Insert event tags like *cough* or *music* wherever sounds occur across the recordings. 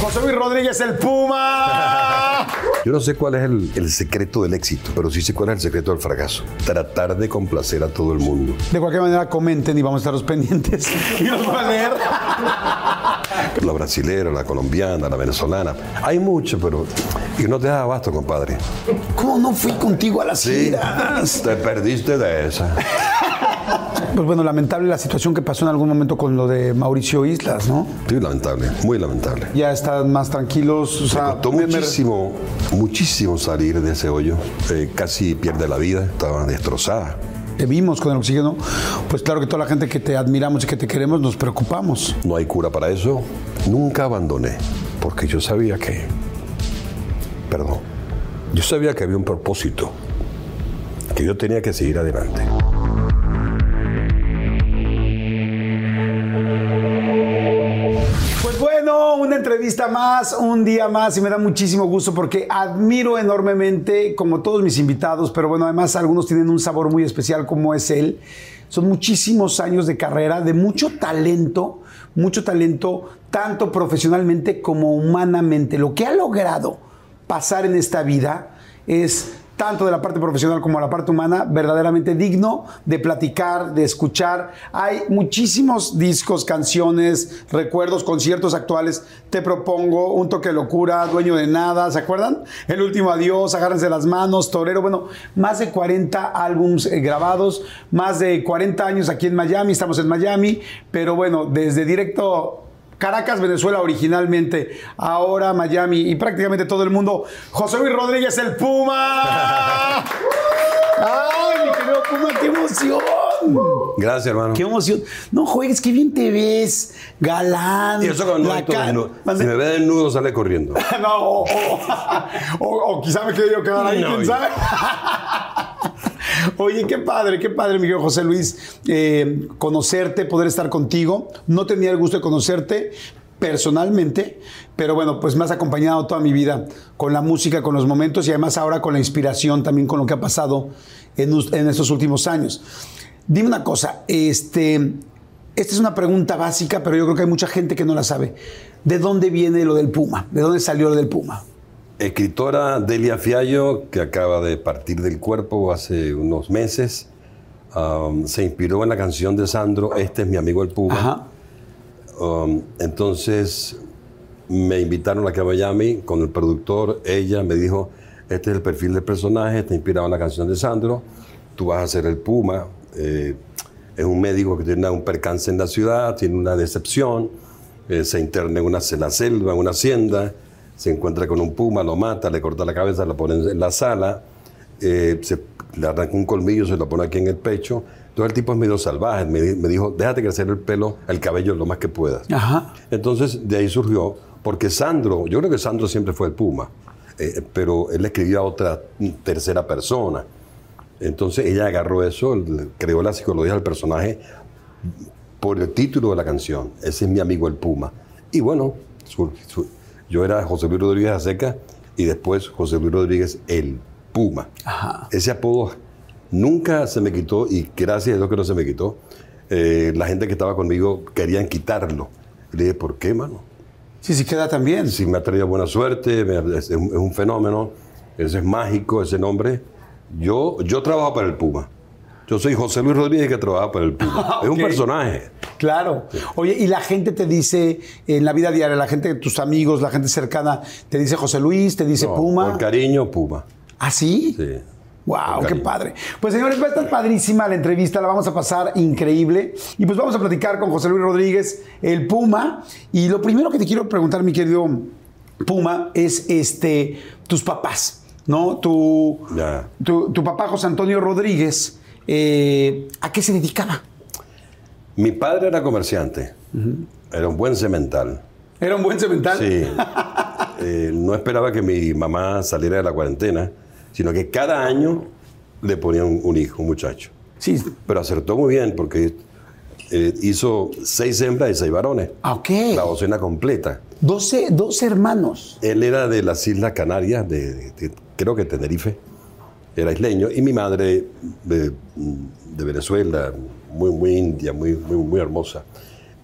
José Luis Rodríguez, el Puma. *laughs* Yo no sé cuál es el, el secreto del éxito, pero sí sé cuál es el secreto del fracaso. Tratar de complacer a todo el mundo. De cualquier manera, comenten y vamos a estar los pendientes. *laughs* Y los voy a leer. La brasilera, la colombiana, la venezolana. Hay mucho, pero. Y no te da abasto, compadre. ¿Cómo no fui contigo a las giras? Te perdiste de esa. *laughs* Pues bueno, lamentable la situación que pasó en algún momento con lo de Mauricio Islas, ¿no? Sí, lamentable, muy lamentable. Ya están más tranquilos. O sea, Me costó me- me- muchísimo, muchísimo salir de ese hoyo. Eh, casi pierde la vida, estaba destrozada. te vimos con el oxígeno, pues claro que toda la gente que te admiramos y que te queremos nos preocupamos. No hay cura para eso. Nunca abandoné, porque yo sabía que. Perdón. Yo sabía que había un propósito, que yo tenía que seguir adelante. Entrevista más, un día más y me da muchísimo gusto porque admiro enormemente como todos mis invitados, pero bueno, además algunos tienen un sabor muy especial como es él. Son muchísimos años de carrera, de mucho talento, mucho talento, tanto profesionalmente como humanamente. Lo que ha logrado pasar en esta vida es tanto de la parte profesional como de la parte humana, verdaderamente digno de platicar, de escuchar. Hay muchísimos discos, canciones, recuerdos, conciertos actuales. Te propongo Un toque de locura, Dueño de nada, ¿se acuerdan? El último adiós, Agárrense las manos, Torero. Bueno, más de 40 álbums eh, grabados, más de 40 años aquí en Miami, estamos en Miami, pero bueno, desde directo Caracas, Venezuela originalmente, ahora Miami y prácticamente todo el mundo. José Luis Rodríguez, el Puma. *laughs* ¡Ay, mi querido Puma, qué emoción! Gracias, hermano. ¡Qué emoción! No juegues, qué bien te ves, galán. Y eso cuando la desnudo. Si me ve desnudo, sale corriendo. *laughs* No, o, o- quizá me quede yo quedar ahí, No, quién sabe. *laughs* Oye, qué padre, qué padre, mi querido José Luis, eh, conocerte, poder estar contigo. No tenía el gusto de conocerte personalmente, pero bueno, pues me has acompañado toda mi vida con la música, con los momentos y además ahora con la inspiración también con lo que ha pasado en, en estos últimos años. Dime una cosa, este, esta es una pregunta básica, pero yo creo que hay mucha gente que no la sabe. ¿De dónde viene lo del Puma? ¿De dónde salió lo del Puma? Escritora Delia Fiallo, que acaba de partir del cuerpo hace unos meses, um, se inspiró en la canción de Sandro, Este es mi amigo el Puma. Ajá. Um, entonces me invitaron a Miami con el productor. Ella me dijo: Este es el perfil del personaje, está inspirado en la canción de Sandro. Tú vas a ser el Puma. Eh, es un médico que tiene un percance en la ciudad, tiene una decepción, eh, se interna en, una, en la selva, en una hacienda, se encuentra con un Puma, lo mata, le corta la cabeza, lo pone en la sala, eh, se, le arranca un colmillo, se lo pone aquí en el pecho. Entonces el tipo es medio salvaje, me, di- me dijo, déjate crecer el pelo, el cabello lo más que puedas. Ajá. Entonces, de ahí surgió, porque Sandro, yo creo que Sandro siempre fue el Puma, eh, pero él escribía a otra tercera persona. Entonces ella agarró eso, creó la psicología del personaje por el título de la canción. Ese es mi amigo el Puma. Y bueno, yo era José Luis Rodríguez Aseca y después José Luis Rodríguez el Puma. Ese apodo nunca se me quitó y gracias a Dios que no se me quitó. Eh, la gente que estaba conmigo querían quitarlo. Le dije, ¿por qué, mano? Sí, sí, queda también. Si me ha traído buena suerte, es un fenómeno, ese es mágico, ese nombre. Yo, yo trabajo para el Puma. Yo soy José Luis Rodríguez que trabaja para el Puma. *laughs* Es un personaje. Claro. Oye, y la gente te dice en la vida diaria, la gente, tus amigos, la gente cercana, te dice José Luis, te dice No, Puma. Por cariño, Puma. ¿Ah, sí? Sí. Wow, qué padre. Pues señores, va a estar padrísima la entrevista, la vamos a pasar increíble. Y pues vamos a platicar con José Luis Rodríguez, el Puma. Y lo primero que te quiero preguntar, mi querido Puma, es este, tus papás, ¿no? Tu, Ya. tu, tu papá José Antonio Rodríguez, eh, ¿a qué se dedicaba? Mi padre era comerciante. Era un buen cemental. ¿Era un buen cemental? Sí. *laughs* Eh, no esperaba que mi mamá saliera de la cuarentena, sino que cada año le ponía un, un hijo, un muchacho. Sí. Pero acertó muy bien porque eh, hizo seis hembras y seis varones. Ah, ok. La docena completa. 12, 12 hermanos. Él era de las Islas Canarias, de, de- de- creo que Tenerife, era isleño, y mi madre de, de Venezuela, muy, muy india, muy, muy, muy hermosa.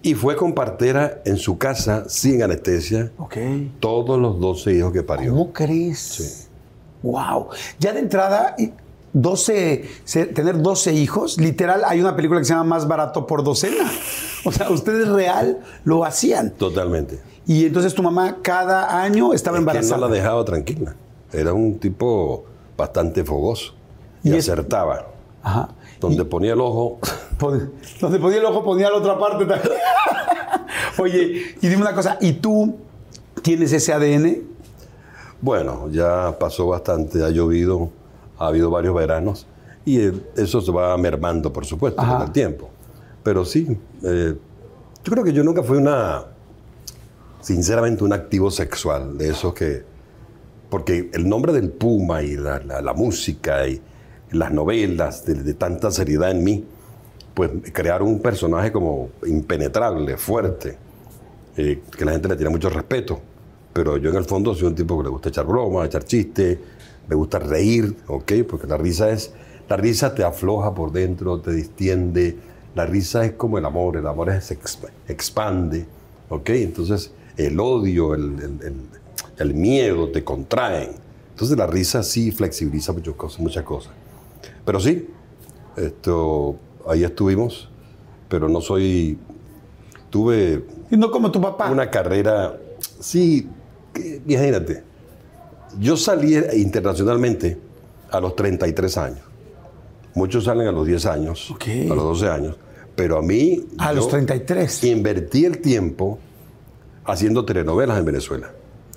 Y fue con partera en su casa, sin anestesia, Ok. todos los 12 hijos que parió. ¿Cómo crees? Wow. Ya de entrada, 12, se- tener 12 hijos, literal, hay una película que se llama Más barato por docena. O sea, ustedes real lo hacían. Totalmente. Y entonces tu mamá cada año estaba Es que embarazada. no la dejaba tranquila. Era un tipo bastante fogoso. Y, acertaba. Ajá. Donde ponía el ojo, Pon- Donde ponía el ojo, ponía la otra parte también. *laughs* Oye, y dime una cosa, ¿y tú tienes ese ADN? bueno, ya pasó bastante, ha llovido, ha habido varios veranos. Y eh, eso se va mermando, por supuesto, Ajá. con el tiempo. Pero sí, eh, yo creo que yo nunca fui una, sinceramente, un activo sexual, de esos que, porque el nombre del Puma y la, la- la música y las novelas de, de tanta seriedad en mí, pues crearon un personaje como impenetrable, fuerte, eh, que la gente le tiene mucho respeto. Pero yo en el fondo soy un tipo que le gusta echar bromas, echar chistes, me gusta reír, ¿ok? Porque la risa es, la risa te afloja por dentro, te distiende, la risa es como el amor, el amor se exp- expande, ¿ok? Entonces el odio, el, el- el- el miedo te contraen. Entonces la risa sí flexibiliza muchas cosas, muchas cosas. Pero sí, esto, ahí estuvimos, pero no soy, tuve Y no como tu papá. una carrera, sí, imagínate, yo salí internacionalmente a los 33 años. Muchos salen a los 10 años, a los 12 años, pero a mí... A los 33. Invertí el tiempo haciendo telenovelas en Venezuela.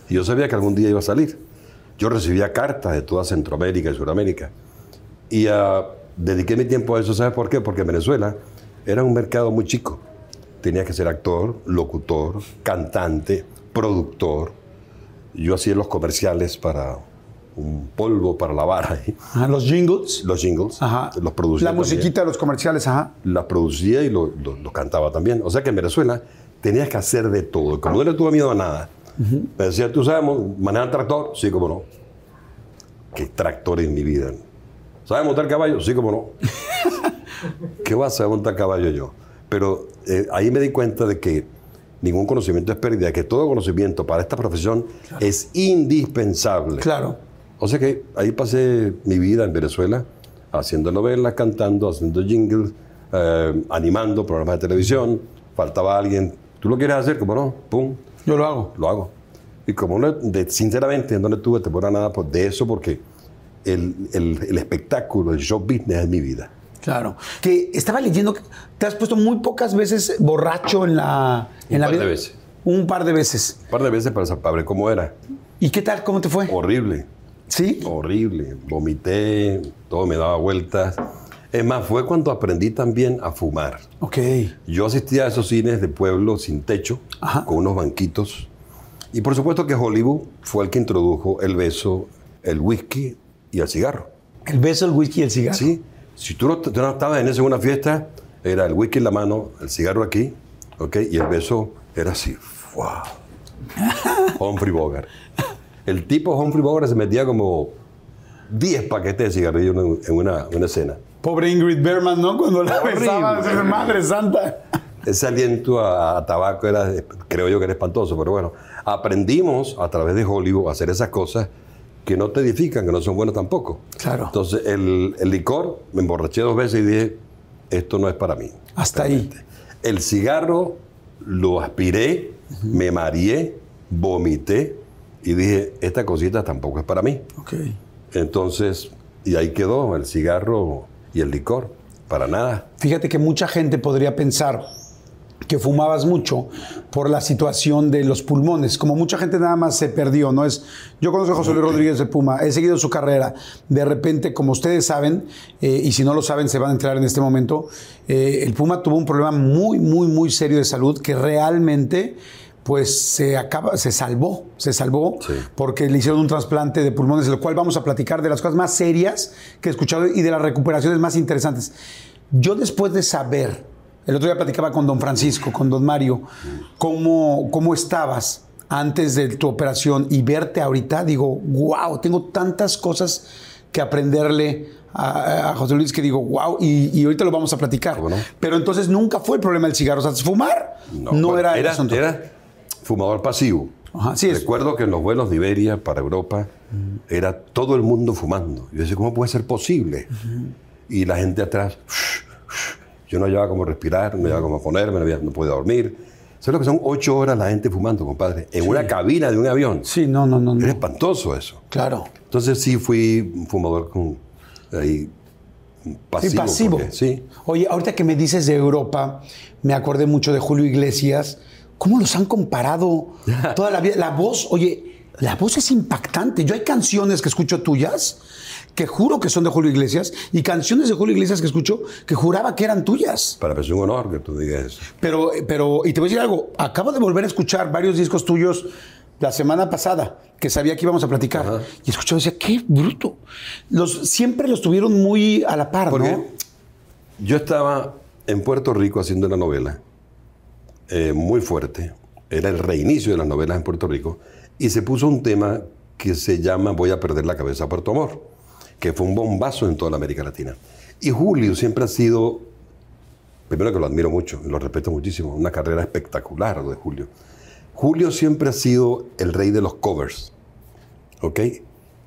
Y yo sabía que algún día iba a salir. Yo recibía cartas de toda Centroamérica y Sudamérica. Y ah, dediqué mi tiempo a eso. ¿Sabes por qué? Porque en Venezuela era un mercado muy chico. Tenía que ser actor, locutor, cantante, productor. Yo hacía los comerciales para un polvo para lavar ahí, Ajá, los jingles. los jingles, Ajá. los producía. La musiquita de los comerciales, ajá. las producía y lo, lo- lo cantaba también. O sea que en Venezuela tenías que hacer de todo. Como no le tuve miedo a nada, me decía, ¿tú sabes manejar tractor? Sí, como no. ¿Qué tractor en mi vida? ¿Sabes montar caballo? Sí, como no. *laughs* ¿Qué vas a montar caballo yo? Pero eh, ahí me di cuenta de que ningún conocimiento es pérdida, que todo conocimiento para esta profesión es indispensable. Claro. O sea que ahí pasé mi vida en Venezuela, haciendo novelas, cantando, haciendo jingles, eh, animando programas de televisión. Faltaba alguien, ¿tú lo quieres hacer? Como no, pum, Yo lo hago. lo hago. Y como no, de- sinceramente no le tuve temor a nada por- de eso, porque el, el- el espectáculo, el show business es mi vida. Claro. Que estaba leyendo que te has puesto muy pocas veces borracho en la, en Un la par de veces. Un par de veces. Un par de veces para, sa- para ver cómo era. ¿Y qué tal? ¿Cómo te fue? Horrible. ¿Sí? horrible. Vomité, todo me daba vueltas. Es más, fue cuando aprendí también a fumar. Ok. Yo asistía a esos cines de pueblo sin techo, Ajá. con unos banquitos. Y por supuesto que Hollywood fue el que introdujo el beso, el whisky y el cigarro. El beso, el whisky y el cigarro. ¿Sí? Si tú no, tú no estabas en eso en una fiesta, era el whisky en la mano, el cigarro aquí, ¿ok? Y el beso era así. ¡Wow! *laughs* Humphrey Bogart. El tipo Humphrey Bogart se metía como 10 paquetes de cigarrillos en en una, una escena. Pobre Ingrid Berman, ¿no? Cuando la besaba, madre santa. Ese aliento a, a tabaco era, creo yo que era espantoso, pero bueno, aprendimos a través de Hollywood a hacer esas cosas que no te edifican, que no son buenas tampoco. Claro. Entonces, el, el licor, me emborraché dos veces y dije, esto no es para mí. Hasta ahí. El cigarro lo aspiré, me mareé, vomité y dije, esta cosita tampoco es para mí. Ok. Entonces, y ahí quedó el cigarro y el licor, para nada. Fíjate que mucha gente podría pensar que fumabas mucho por la situación de los pulmones. Como mucha gente nada más se perdió, ¿no? Es, yo conozco a José Luis Rodríguez de Puma, he seguido su carrera. De repente, como ustedes saben, eh, y si no lo saben, se van a enterar en este momento, eh, el Puma tuvo un problema muy, muy, muy serio de salud que realmente pues se acaba, se salvó, se salvó Sí. porque le hicieron un trasplante de pulmones, de lo cual vamos a platicar de las cosas más serias que he escuchado y de las recuperaciones más interesantes. Yo después de saber, el otro día platicaba con don Francisco, con don Mario, cómo, cómo estabas antes de tu operación y verte ahorita, digo, wow, tengo tantas cosas que aprenderle a, a José Luis que digo, wow, y, y ahorita lo vamos a platicar. Pero entonces nunca fue el problema del cigarro. O sea, fumar no, era, era, era fumador pasivo. Ajá, sí, es- Recuerdo que en los vuelos de Iberia para Europa era todo el mundo fumando. Yo decía, ¿cómo puede ser posible? Y la gente atrás, yo no llevaba cómo respirar, no llevaba cómo ponerme, no, había- no podía dormir. ¿Sabes lo que son ocho horas la gente fumando, compadre? En una cabina de un avión. Sí, no, no, no. no. Era espantoso eso. Claro. Entonces sí fui un fumador con, ahí, pasivo. Sí, pasivo. porque- sí. Oye, ahorita que me dices de Europa, me acordé mucho de Julio Iglesias. ¿Cómo los han comparado *laughs* toda la vida? La voz, oye, la voz es impactante. Yo hay canciones que escucho tuyas que juro que son de Julio Iglesias y canciones de Julio Iglesias que escucho que juraba que eran tuyas. Para mí es un honor que tú digas eso. Pero, pero, y te voy a decir algo, acabo de volver a escuchar varios discos tuyos la semana pasada, que sabía que íbamos a platicar. Ajá. Y escuchaba y decía, qué bruto. Los, siempre los tuvieron muy a la par, Porque ¿no? yo estaba en Puerto Rico haciendo una novela eh, muy fuerte. Era el reinicio de las novelas en Puerto Rico. Y se puso un tema que se llama Voy a perder la cabeza por tu amor, que fue un bombazo en toda la América Latina. Y Julio siempre ha sido, primero que lo admiro mucho, lo respeto muchísimo, una carrera espectacular de Julio. Julio siempre ha sido el rey de los covers. ¿ok?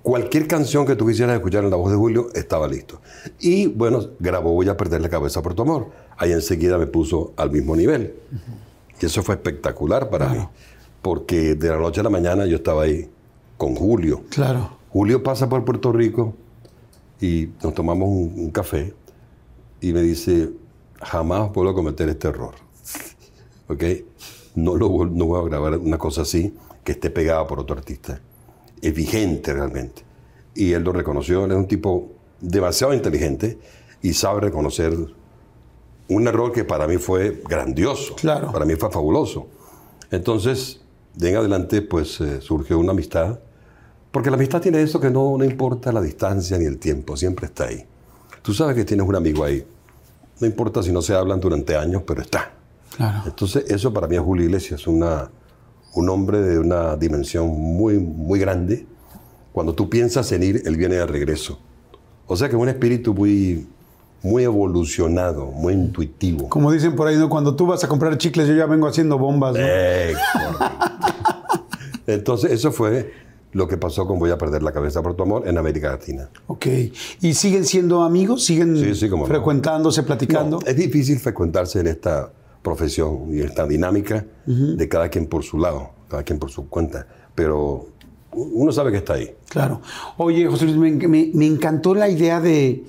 Cualquier canción que tú quisieras escuchar en la voz de Julio estaba listo. Y bueno, grabó Voy a perder la cabeza por tu amor. Ahí enseguida me puso al mismo nivel. Y eso fue espectacular para mí. Porque de la noche a la mañana yo estaba ahí con Julio. Claro. Julio pasa por Puerto Rico y nos tomamos un, un café y me dice, jamás puedo cometer este error. *laughs* ¿Ok? No, lo, no voy a grabar una cosa así que esté pegada por otro artista. Es vigente realmente. Y él lo reconoció, él es un tipo demasiado inteligente y sabe reconocer un error que para mí fue grandioso. Claro. Para mí fue fabuloso. Entonces, de en adelante, pues eh, surgió una amistad. Porque la amistad tiene eso que no, no importa la distancia ni el tiempo, siempre está ahí. Tú sabes que tienes un amigo ahí. No importa si no se hablan durante años, pero está. Claro. Entonces, eso para mí es Julio Iglesias, una, un hombre de una dimensión muy, muy grande. Cuando tú piensas en ir, él viene de regreso. O sea que es un espíritu muy, muy evolucionado, muy intuitivo. Como dicen por ahí, ¿no? Cuando tú vas a comprar chicles, yo ya vengo haciendo bombas, ¿no? *laughs* Entonces, eso fue lo que pasó con Voy a perder la cabeza por tu amor en América Latina. Ok. ¿Y siguen siendo amigos? ¿Siguen Sí, sí, cómo no. frecuentándose, platicando? No, es difícil frecuentarse en esta profesión y esta dinámica de cada quien por su lado, cada quien por su cuenta, pero uno sabe que está ahí. Claro. Oye, José Luis, me, me- me encantó la idea de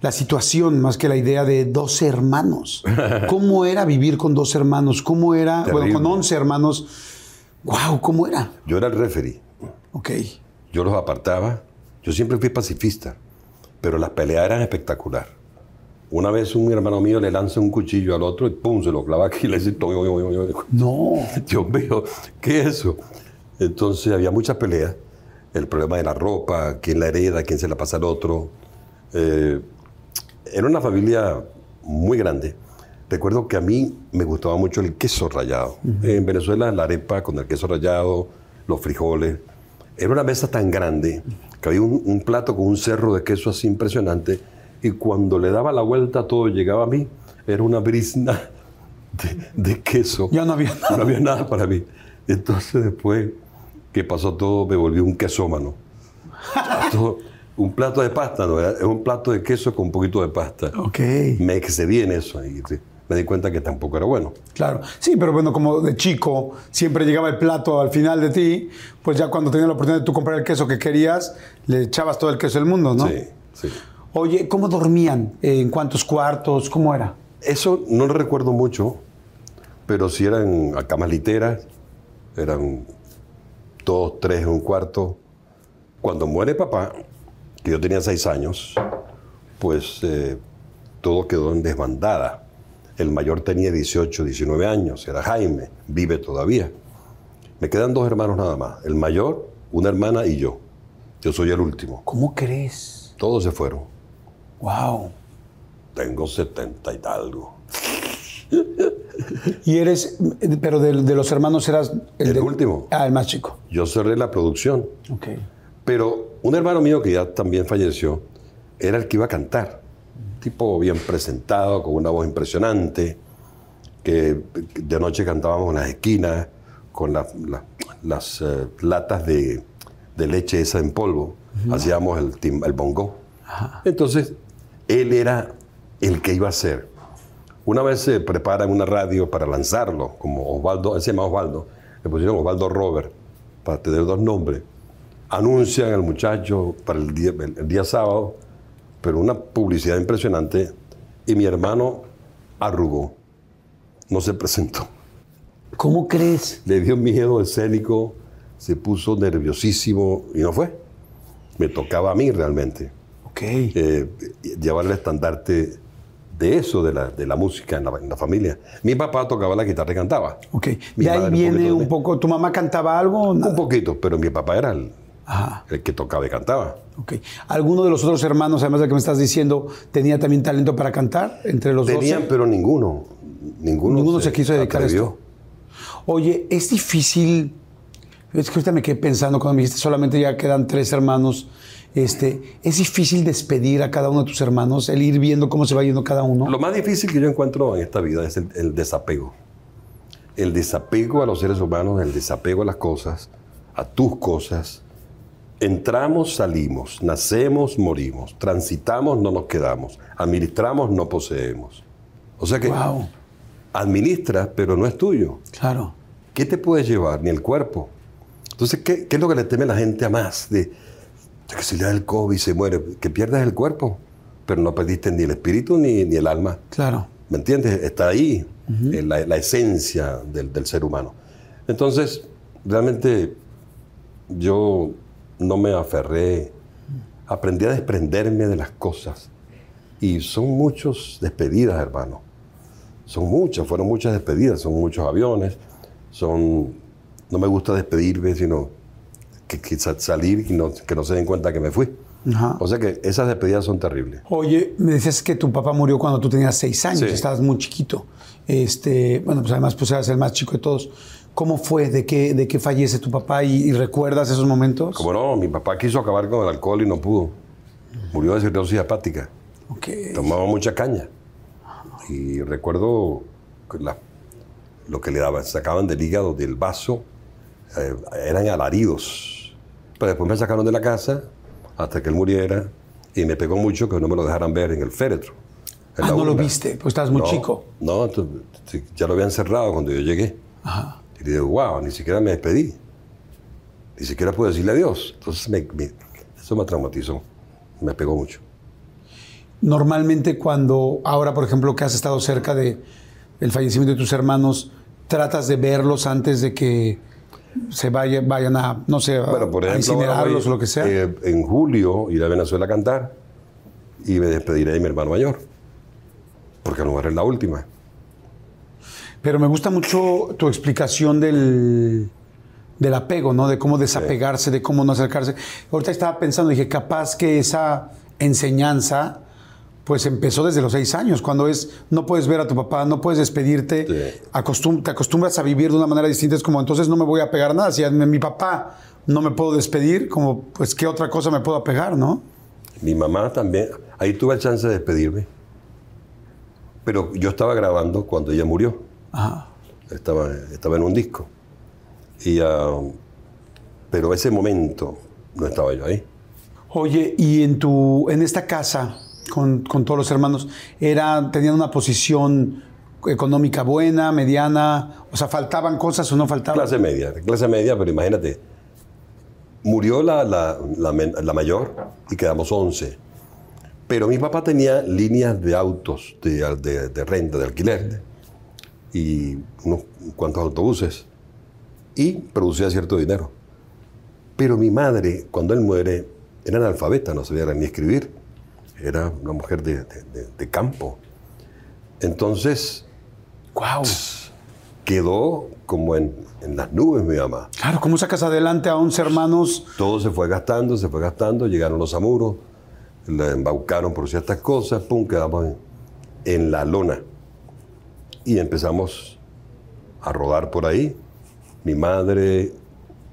la situación, más que la idea de dos hermanos. *laughs* ¿Cómo era vivir con dos hermanos? ¿Cómo era, bueno, con 11 hermanos? ¡Wow! ¿Cómo era? Yo era el referee, Ok. yo los apartaba, yo siempre fui pacifista, pero las peleas eran espectacular. Una vez un hermano mío le lanza un cuchillo al otro y pum, se lo clava aquí y le dice. No. *laughs* Dios mío, ¿qué es eso? Entonces había muchas peleas. El problema de la ropa, quién la hereda, quién se la pasa al otro. Eh, era una familia muy grande. Recuerdo que a mí me gustaba mucho el queso rallado. En Venezuela la arepa con el queso rallado, los frijoles. Era una mesa tan grande que había un, un plato con un cerro de queso así impresionante y cuando le daba la vuelta todo llegaba a mí. Era una brisna de, de queso. Ya no había nada. No había nada para mí. Entonces después que pasó todo me volví un quesómano. Todo- un plato de pasta, ¿no? es un plato de queso con un poquito de pasta. Ok. Me excedí en eso y me di cuenta que tampoco era bueno. Claro. Sí, pero bueno, como de chico siempre llegaba el plato al final de ti, pues ya cuando tenías la oportunidad de tú comprar el queso que querías, le echabas todo el queso del mundo, ¿no? Sí, sí. Oye, ¿cómo dormían? ¿En cuántos cuartos? ¿Cómo era? Eso no lo recuerdo mucho, pero sí eran a camas literas, eran dos, tres en un cuarto. Cuando muere papá, que yo tenía seis años, pues eh, todo quedó en desbandada. El mayor tenía 18, 19 años, era Jaime, vive todavía. Me quedan dos hermanos nada más, el mayor, una hermana y yo. Yo soy el último. ¿Cómo crees? Todos se fueron. Wow. Tengo 70 y algo. Y eres, pero de, de los hermanos eras El de- último. Ah, el más chico. Yo cerré la producción. Ok. Pero un hermano mío que ya también falleció, era el que iba a cantar. Tipo bien presentado, con una voz impresionante, que de noche cantábamos en las esquinas con la- la- las eh, latas de, de leche esa en polvo. Hacíamos el, tim- el bongo. Entonces, él era el que iba a ser. Una vez se prepara en una radio para lanzarlo, como Osvaldo, él se llama Osvaldo, le pusieron Osvaldo Robert, para tener dos nombres. Anuncian al muchacho para el día, el- el día sábado, pero una publicidad impresionante, y mi hermano arrugó, no se presentó. ¿Cómo crees? Le dio miedo escénico, se puso nerviosísimo y no fue. Me tocaba a mí realmente Ok. eh, llevar el estandarte de eso, de la, de la música en la, en la familia. Mi papá tocaba la guitarra y cantaba. Ok. Mi De ahí viene un poco. ¿Tu mamá cantaba algo? o nada? Un poquito, pero mi papá era el, Ajá. el que tocaba y cantaba. Ok. ¿Alguno de los otros hermanos, además de que me estás diciendo, tenía también talento para cantar? Entre los Tenían, 12? pero ninguno. Ninguno, Ninguno se quiso dedicar a atrevió. esto. Oye, es difícil. Es que ahorita me quedé pensando cuando me dijiste solamente ya quedan tres hermanos. Este, es difícil despedir a cada uno de tus hermanos, el ir viendo cómo se va yendo cada uno. Lo más difícil que yo encuentro en esta vida es el, el desapego. El desapego a los seres humanos, el desapego a las cosas, a tus cosas. Entramos, salimos, nacemos, morimos, transitamos, no nos quedamos, administramos, no poseemos. O sea que Wow, administras, pero no es tuyo. claro. ¿Qué te puedes llevar? Ni el cuerpo. Entonces, ¿qué, qué es lo que le teme la gente a más? De, de que si le da el COVID y se muere, que pierdas el cuerpo, pero no perdiste ni el espíritu ni, ni el alma. Claro. ¿Me entiendes? Está ahí la, la esencia del, del ser humano. Entonces, realmente yo no me aferré, aprendí a desprenderme de las cosas. Y son muchas despedidas, hermano. Son muchas, fueron muchas despedidas, son muchos aviones, son... No me gusta despedirme, sino que, que sa- salir y no, que no se den cuenta que me fui. Ajá. O sea que esas despedidas son terribles. Oye, me decías que tu papá murió cuando tú tenías seis años, Sí. estabas muy chiquito. Este, bueno, pues además pues eras el más chico de todos. ¿Cómo fue? ¿De qué, de qué fallece tu papá? ¿Y, y recuerdas esos momentos? Como no, mi papá quiso acabar con el alcohol y no pudo. Murió de cirrosis hepática. Ok. Tomaba mucha caña. Y recuerdo la- lo que le daban, sacaban del hígado, del vaso, eh, eran alaridos. Pero después me sacaron de la casa hasta que él muriera y me pegó mucho que no me lo dejaran ver en el féretro. en Ah, no lo urna. viste, pues estabas muy No, chico. No, ya lo habían cerrado cuando yo llegué. Ajá. Y le digo, wow, ni siquiera me despedí. Ni siquiera pude decirle adiós. Entonces me- me- eso me traumatizó. Me pegó mucho. Normalmente cuando, ahora por ejemplo que has estado cerca de el fallecimiento de tus hermanos, tratas de verlos antes de que se vaya- vayan a, no sé, a- Bueno, por a ejemplo, ahora incinerarlos voy, o lo que sea. eh, en julio iré a Venezuela a cantar y me despediré de mi hermano mayor. Porque a lo mejor es la última. Pero me gusta mucho tu explicación del, del apego, ¿no? De cómo desapegarse, de cómo no acercarse. Ahorita estaba pensando, dije, capaz que esa enseñanza, pues empezó desde los seis años, cuando es, no puedes ver a tu papá, no puedes despedirte, Sí. acostum- te acostumbras a vivir de una manera distinta, es como, entonces no me voy a pegar nada. Si a mi mi papá no me puedo despedir, como, pues, ¿qué otra cosa me puedo apegar, no? Mi mamá también. Ahí tuve el chance de despedirme. Pero yo estaba grabando cuando ella murió. Ajá. Estaba, estaba en un disco. Y, ah, pero ese momento no estaba yo ahí. Oye, y en tu, en esta casa, con, con todos los hermanos, era, tenían una posición económica buena, mediana, o sea, faltaban cosas o no faltaban. Clase media, clase media, pero imagínate. Murió la, la- la men- la mayor y quedamos 11. Pero mi papá tenía líneas de autos, de, de- de renta, de alquiler, y unos cuantos autobuses, y producía cierto dinero. Pero mi madre, cuando él muere, era analfabeta, no sabía ni escribir. Era una mujer de, de- de- campo. Entonces Wow. quedó como en, en las nubes mi mamá. Claro, ¿cómo sacas adelante a 11 hermanos? Todo se fue gastando, se fue gastando, llegaron los amuros, la embaucaron por ciertas cosas, pum, quedamos en, en la lona. Y empezamos a rodar por ahí. Mi madre,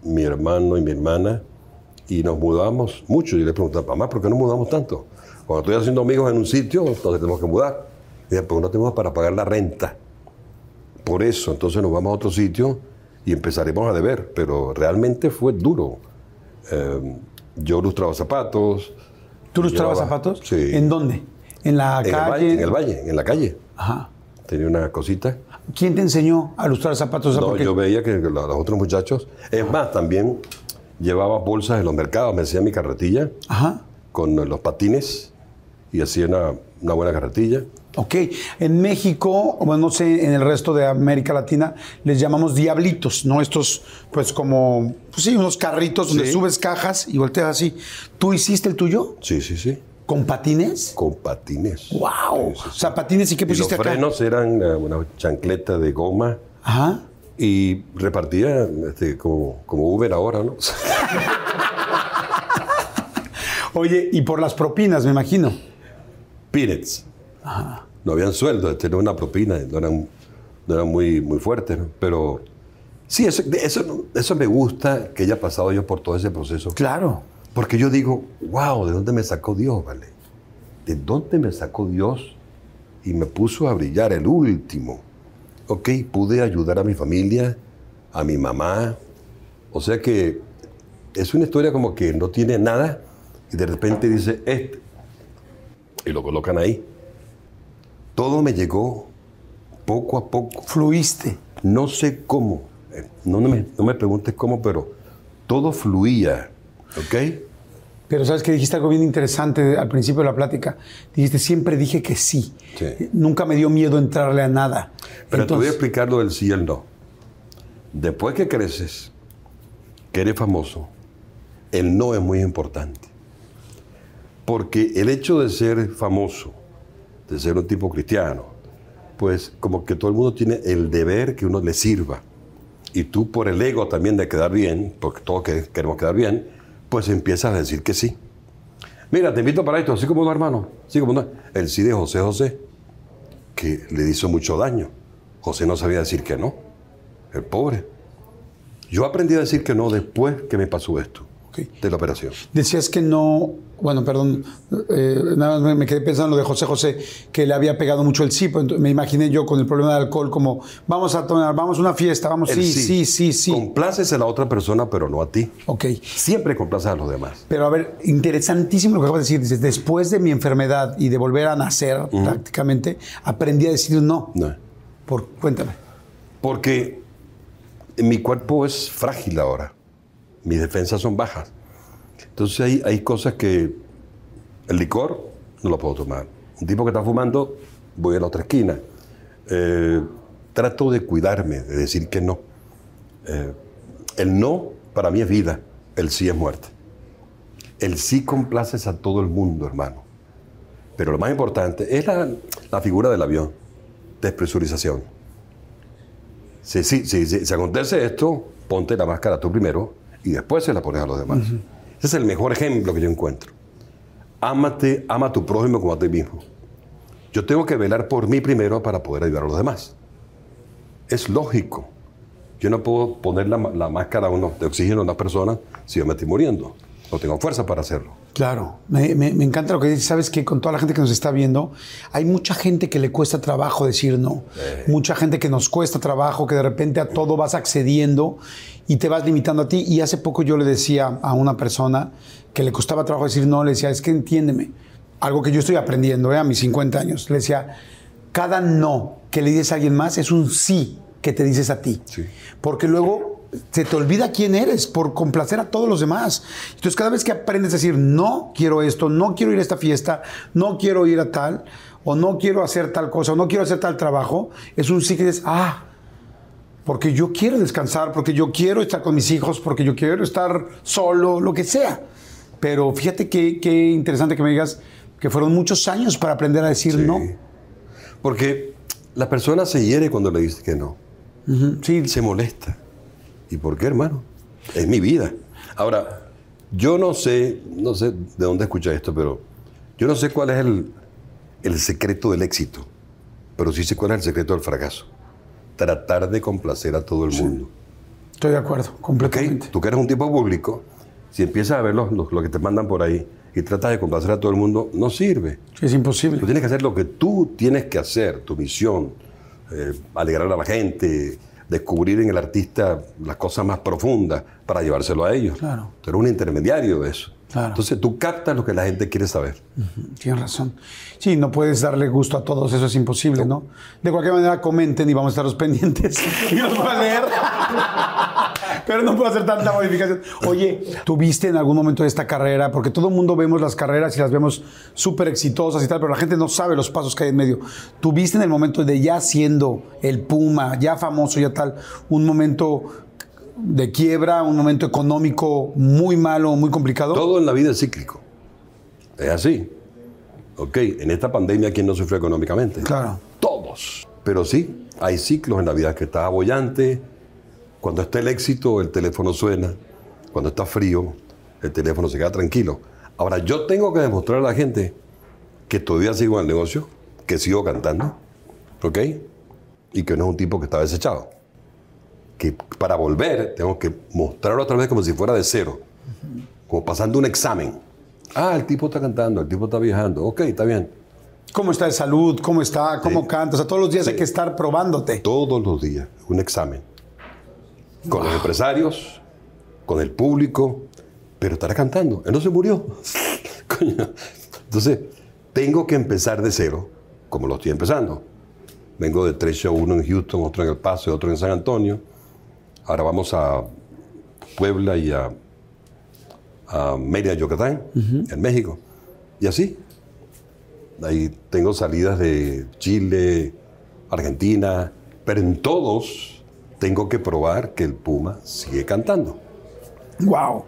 mi hermano y mi hermana, y nos mudamos mucho. Y le preguntaba, mamá, ¿por qué nos mudamos tanto? Cuando estoy haciendo amigos en un sitio, entonces tenemos que mudar. Y pues no tenemos para pagar la renta. Por eso, entonces nos vamos a otro sitio y empezaremos a deber. Pero realmente fue duro. Eh, yo lustraba zapatos. ¿Tú lustrabas zapatos? Sí. ¿En dónde? ¿En la en calle? El valle, en el valle, en la calle. Ajá. Tenía una cosita. ¿Quién te enseñó a lustrar zapatos? No, yo veía que los los otros muchachos. Es más, también llevaba bolsas en los mercados. Me hacía mi carretilla Ajá. con los patines y hacía una, una buena carretilla. Ok. En México, bueno, no sé, en el resto de América Latina, les llamamos diablitos, ¿no? Estos, pues como, pues sí, unos carritos donde Sí. subes cajas y volteas así. ¿Tú hiciste el tuyo? Sí, sí, sí. ¿Con patines? Con patines. ¡Wow! O sea, patines y qué Y los pusiste acá. frenos eran eh, una chancleta de goma Ajá. y repartía este, como, como Uber ahora, ¿no? *laughs* Oye, y por las propinas, me imagino. Peanuts. No habían sueldo, este, no una propina, no eran, no eran muy, muy fuertes, ¿no? Pero sí, eso, eso, eso me gusta que haya pasado yo por todo ese proceso. Claro. Porque yo digo, wow, ¿de dónde me sacó Dios, vale? ¿De dónde me sacó Dios? Y me puso a brillar el último. Ok, pude ayudar a mi familia, a mi mamá. O sea que es una historia como que no tiene nada y de repente dice, este. Y lo colocan ahí. Todo me llegó poco a poco. Fluiste. No sé cómo, eh, no me, no me preguntes cómo, pero todo fluía, ¿ok? Pero sabes que dijiste algo bien interesante al principio de la plática. Dijiste, siempre dije que sí. Sí. Nunca me dio miedo entrarle a nada. Pero te voy a Entonces, explicar lo del sí y el no. Después que creces, que eres famoso, el no es muy importante. Porque el hecho de ser famoso, de ser un tipo cristiano, pues como que todo el mundo tiene el deber que uno le sirva. Y tú por el ego también de quedar bien, porque todos que- queremos quedar bien, pues empiezas a decir que sí. Mira, te invito para esto, así como no, hermano. Así como no. El sí de José José, que le hizo mucho daño. José no sabía decir que no. El pobre. Yo aprendí a decir que no después que me pasó esto, De la operación. Decías que no, bueno, perdón, eh, nada más me, me quedé pensando en lo de José José, que le había pegado mucho el sí, pues, me imaginé yo con el problema del alcohol como, vamos a tomar, vamos a una fiesta, vamos, El sí, sí, sí, sí. Complaces a la otra persona, pero no a ti. Ok. Siempre complaces a los demás. Pero a ver, interesantísimo lo que acabas de decir. Dices, después de mi enfermedad y de volver a nacer prácticamente, aprendí a decir no. No. Por, cuéntame. Porque mi cuerpo es frágil ahora. Mis defensas son bajas. Entonces hay, hay cosas que el licor no lo puedo tomar. Un tipo que está fumando, voy a la otra esquina. Eh, trato de cuidarme, de decir que no. Eh, el no para mí es vida, el sí es muerte. El sí complaces a todo el mundo, hermano. Pero lo más importante es la, la figura del avión, despresurización. Si, si, si, si- acontece esto, ponte la máscara tú primero y después se la pones a los demás. Ese es el mejor ejemplo que yo encuentro. Ámate, ama a tu prójimo como a ti mismo. Yo tengo que velar por mí primero para poder ayudar a los demás. Es lógico. Yo no puedo poner la, la máscara uno, de oxígeno a una persona si yo me estoy muriendo. No tengo fuerza para hacerlo. Claro, me, me- me encanta lo que dices. Sabes que con toda la gente que nos está viendo, hay mucha gente que le cuesta trabajo decir no. Mucha gente que nos cuesta trabajo, que de repente a todo vas accediendo y te vas limitando a ti. Y hace poco yo le decía a una persona que le costaba trabajo decir no, le decía, es que entiéndeme. Algo que yo estoy aprendiendo ¿eh? a mis 50 años. Le decía, cada no que le dices a alguien más es un sí que te dices a ti. Sí. Porque luego se te olvida quién eres por complacer a todos los demás. Entonces, cada vez que aprendes a decir, no quiero esto, no quiero ir a esta fiesta, no quiero ir a tal, o no quiero hacer tal cosa, o no quiero hacer tal trabajo, es un sí que dices, ah, porque yo quiero descansar, porque yo quiero estar con mis hijos, porque yo quiero estar solo, lo que sea. Pero fíjate qué, qué interesante que me digas que fueron muchos años para aprender a decir Sí. no. Porque la persona se hiere cuando le dice que no. Sí, se molesta. ¿Y por qué, hermano? Es mi vida. Ahora, yo no sé, no sé de dónde escucha esto, pero yo no sé cuál es el, el secreto del éxito, pero sí sé cuál es el secreto del fracaso. Tratar de complacer a todo el mundo. estoy de acuerdo, completamente. Tú que eres un tipo público, Si empiezas a ver lo, lo- lo que te mandan por ahí y tratas de complacer a todo el mundo, no sirve. Es imposible. Tú tienes que hacer lo que tú tienes que hacer, tu misión, eh, alegrar a la gente, descubrir en el artista las cosas más profundas para llevárselo a ellos. Claro. Tú eres un intermediario de eso. Claro. Entonces tú captas lo que la gente quiere saber. Tienes razón. Sí, no puedes darle gusto a todos, eso es imposible, ¿no? De cualquier manera, comenten y vamos a estar los *laughs* pendientes *laughs* y los voy a leer. Pero no puedo hacer tanta modificación. Oye, ¿tuviste en algún momento de esta carrera? Porque todo el mundo vemos las carreras y las vemos súper exitosas y tal, pero la gente no sabe los pasos que hay en medio. ¿Tuviste en el momento de ya siendo el Puma, ya famoso, ya tal, un momento de quiebra, un momento económico muy malo, muy complicado? Todo en la vida es cíclico. Es así. Ok, en esta pandemia, ¿quién no sufrió económicamente? Claro. Todos. Pero sí, hay ciclos en la vida que está abollante. Cuando está el éxito, el teléfono suena. Cuando está frío, el teléfono se queda tranquilo. Ahora, yo tengo que demostrar a la gente que todavía sigo en el negocio, que sigo cantando, ¿ok? Y que no es un tipo que está desechado. Que para volver tengo que mostrarlo otra vez como si fuera de cero, como pasando un examen. Ah, el tipo está cantando, el tipo está viajando, ok, está bien. ¿Cómo está de salud? ¿Cómo está? ¿Cómo Sí. canta? O sea, todos los días hay que estar probándote. todos los días un examen. Con los empresarios, con el público, pero estará cantando. Él no se murió. *laughs* Entonces, tengo que empezar de cero, como lo estoy empezando. Vengo de tres shows, uno en Houston, otro en El Paso y otro en San Antonio. Ahora vamos a Puebla y a, a Mérida, Yucatán, en México. Y así. Ahí tengo salidas de Chile, Argentina, pero en todos tengo que probar que el Puma sigue cantando. Wow.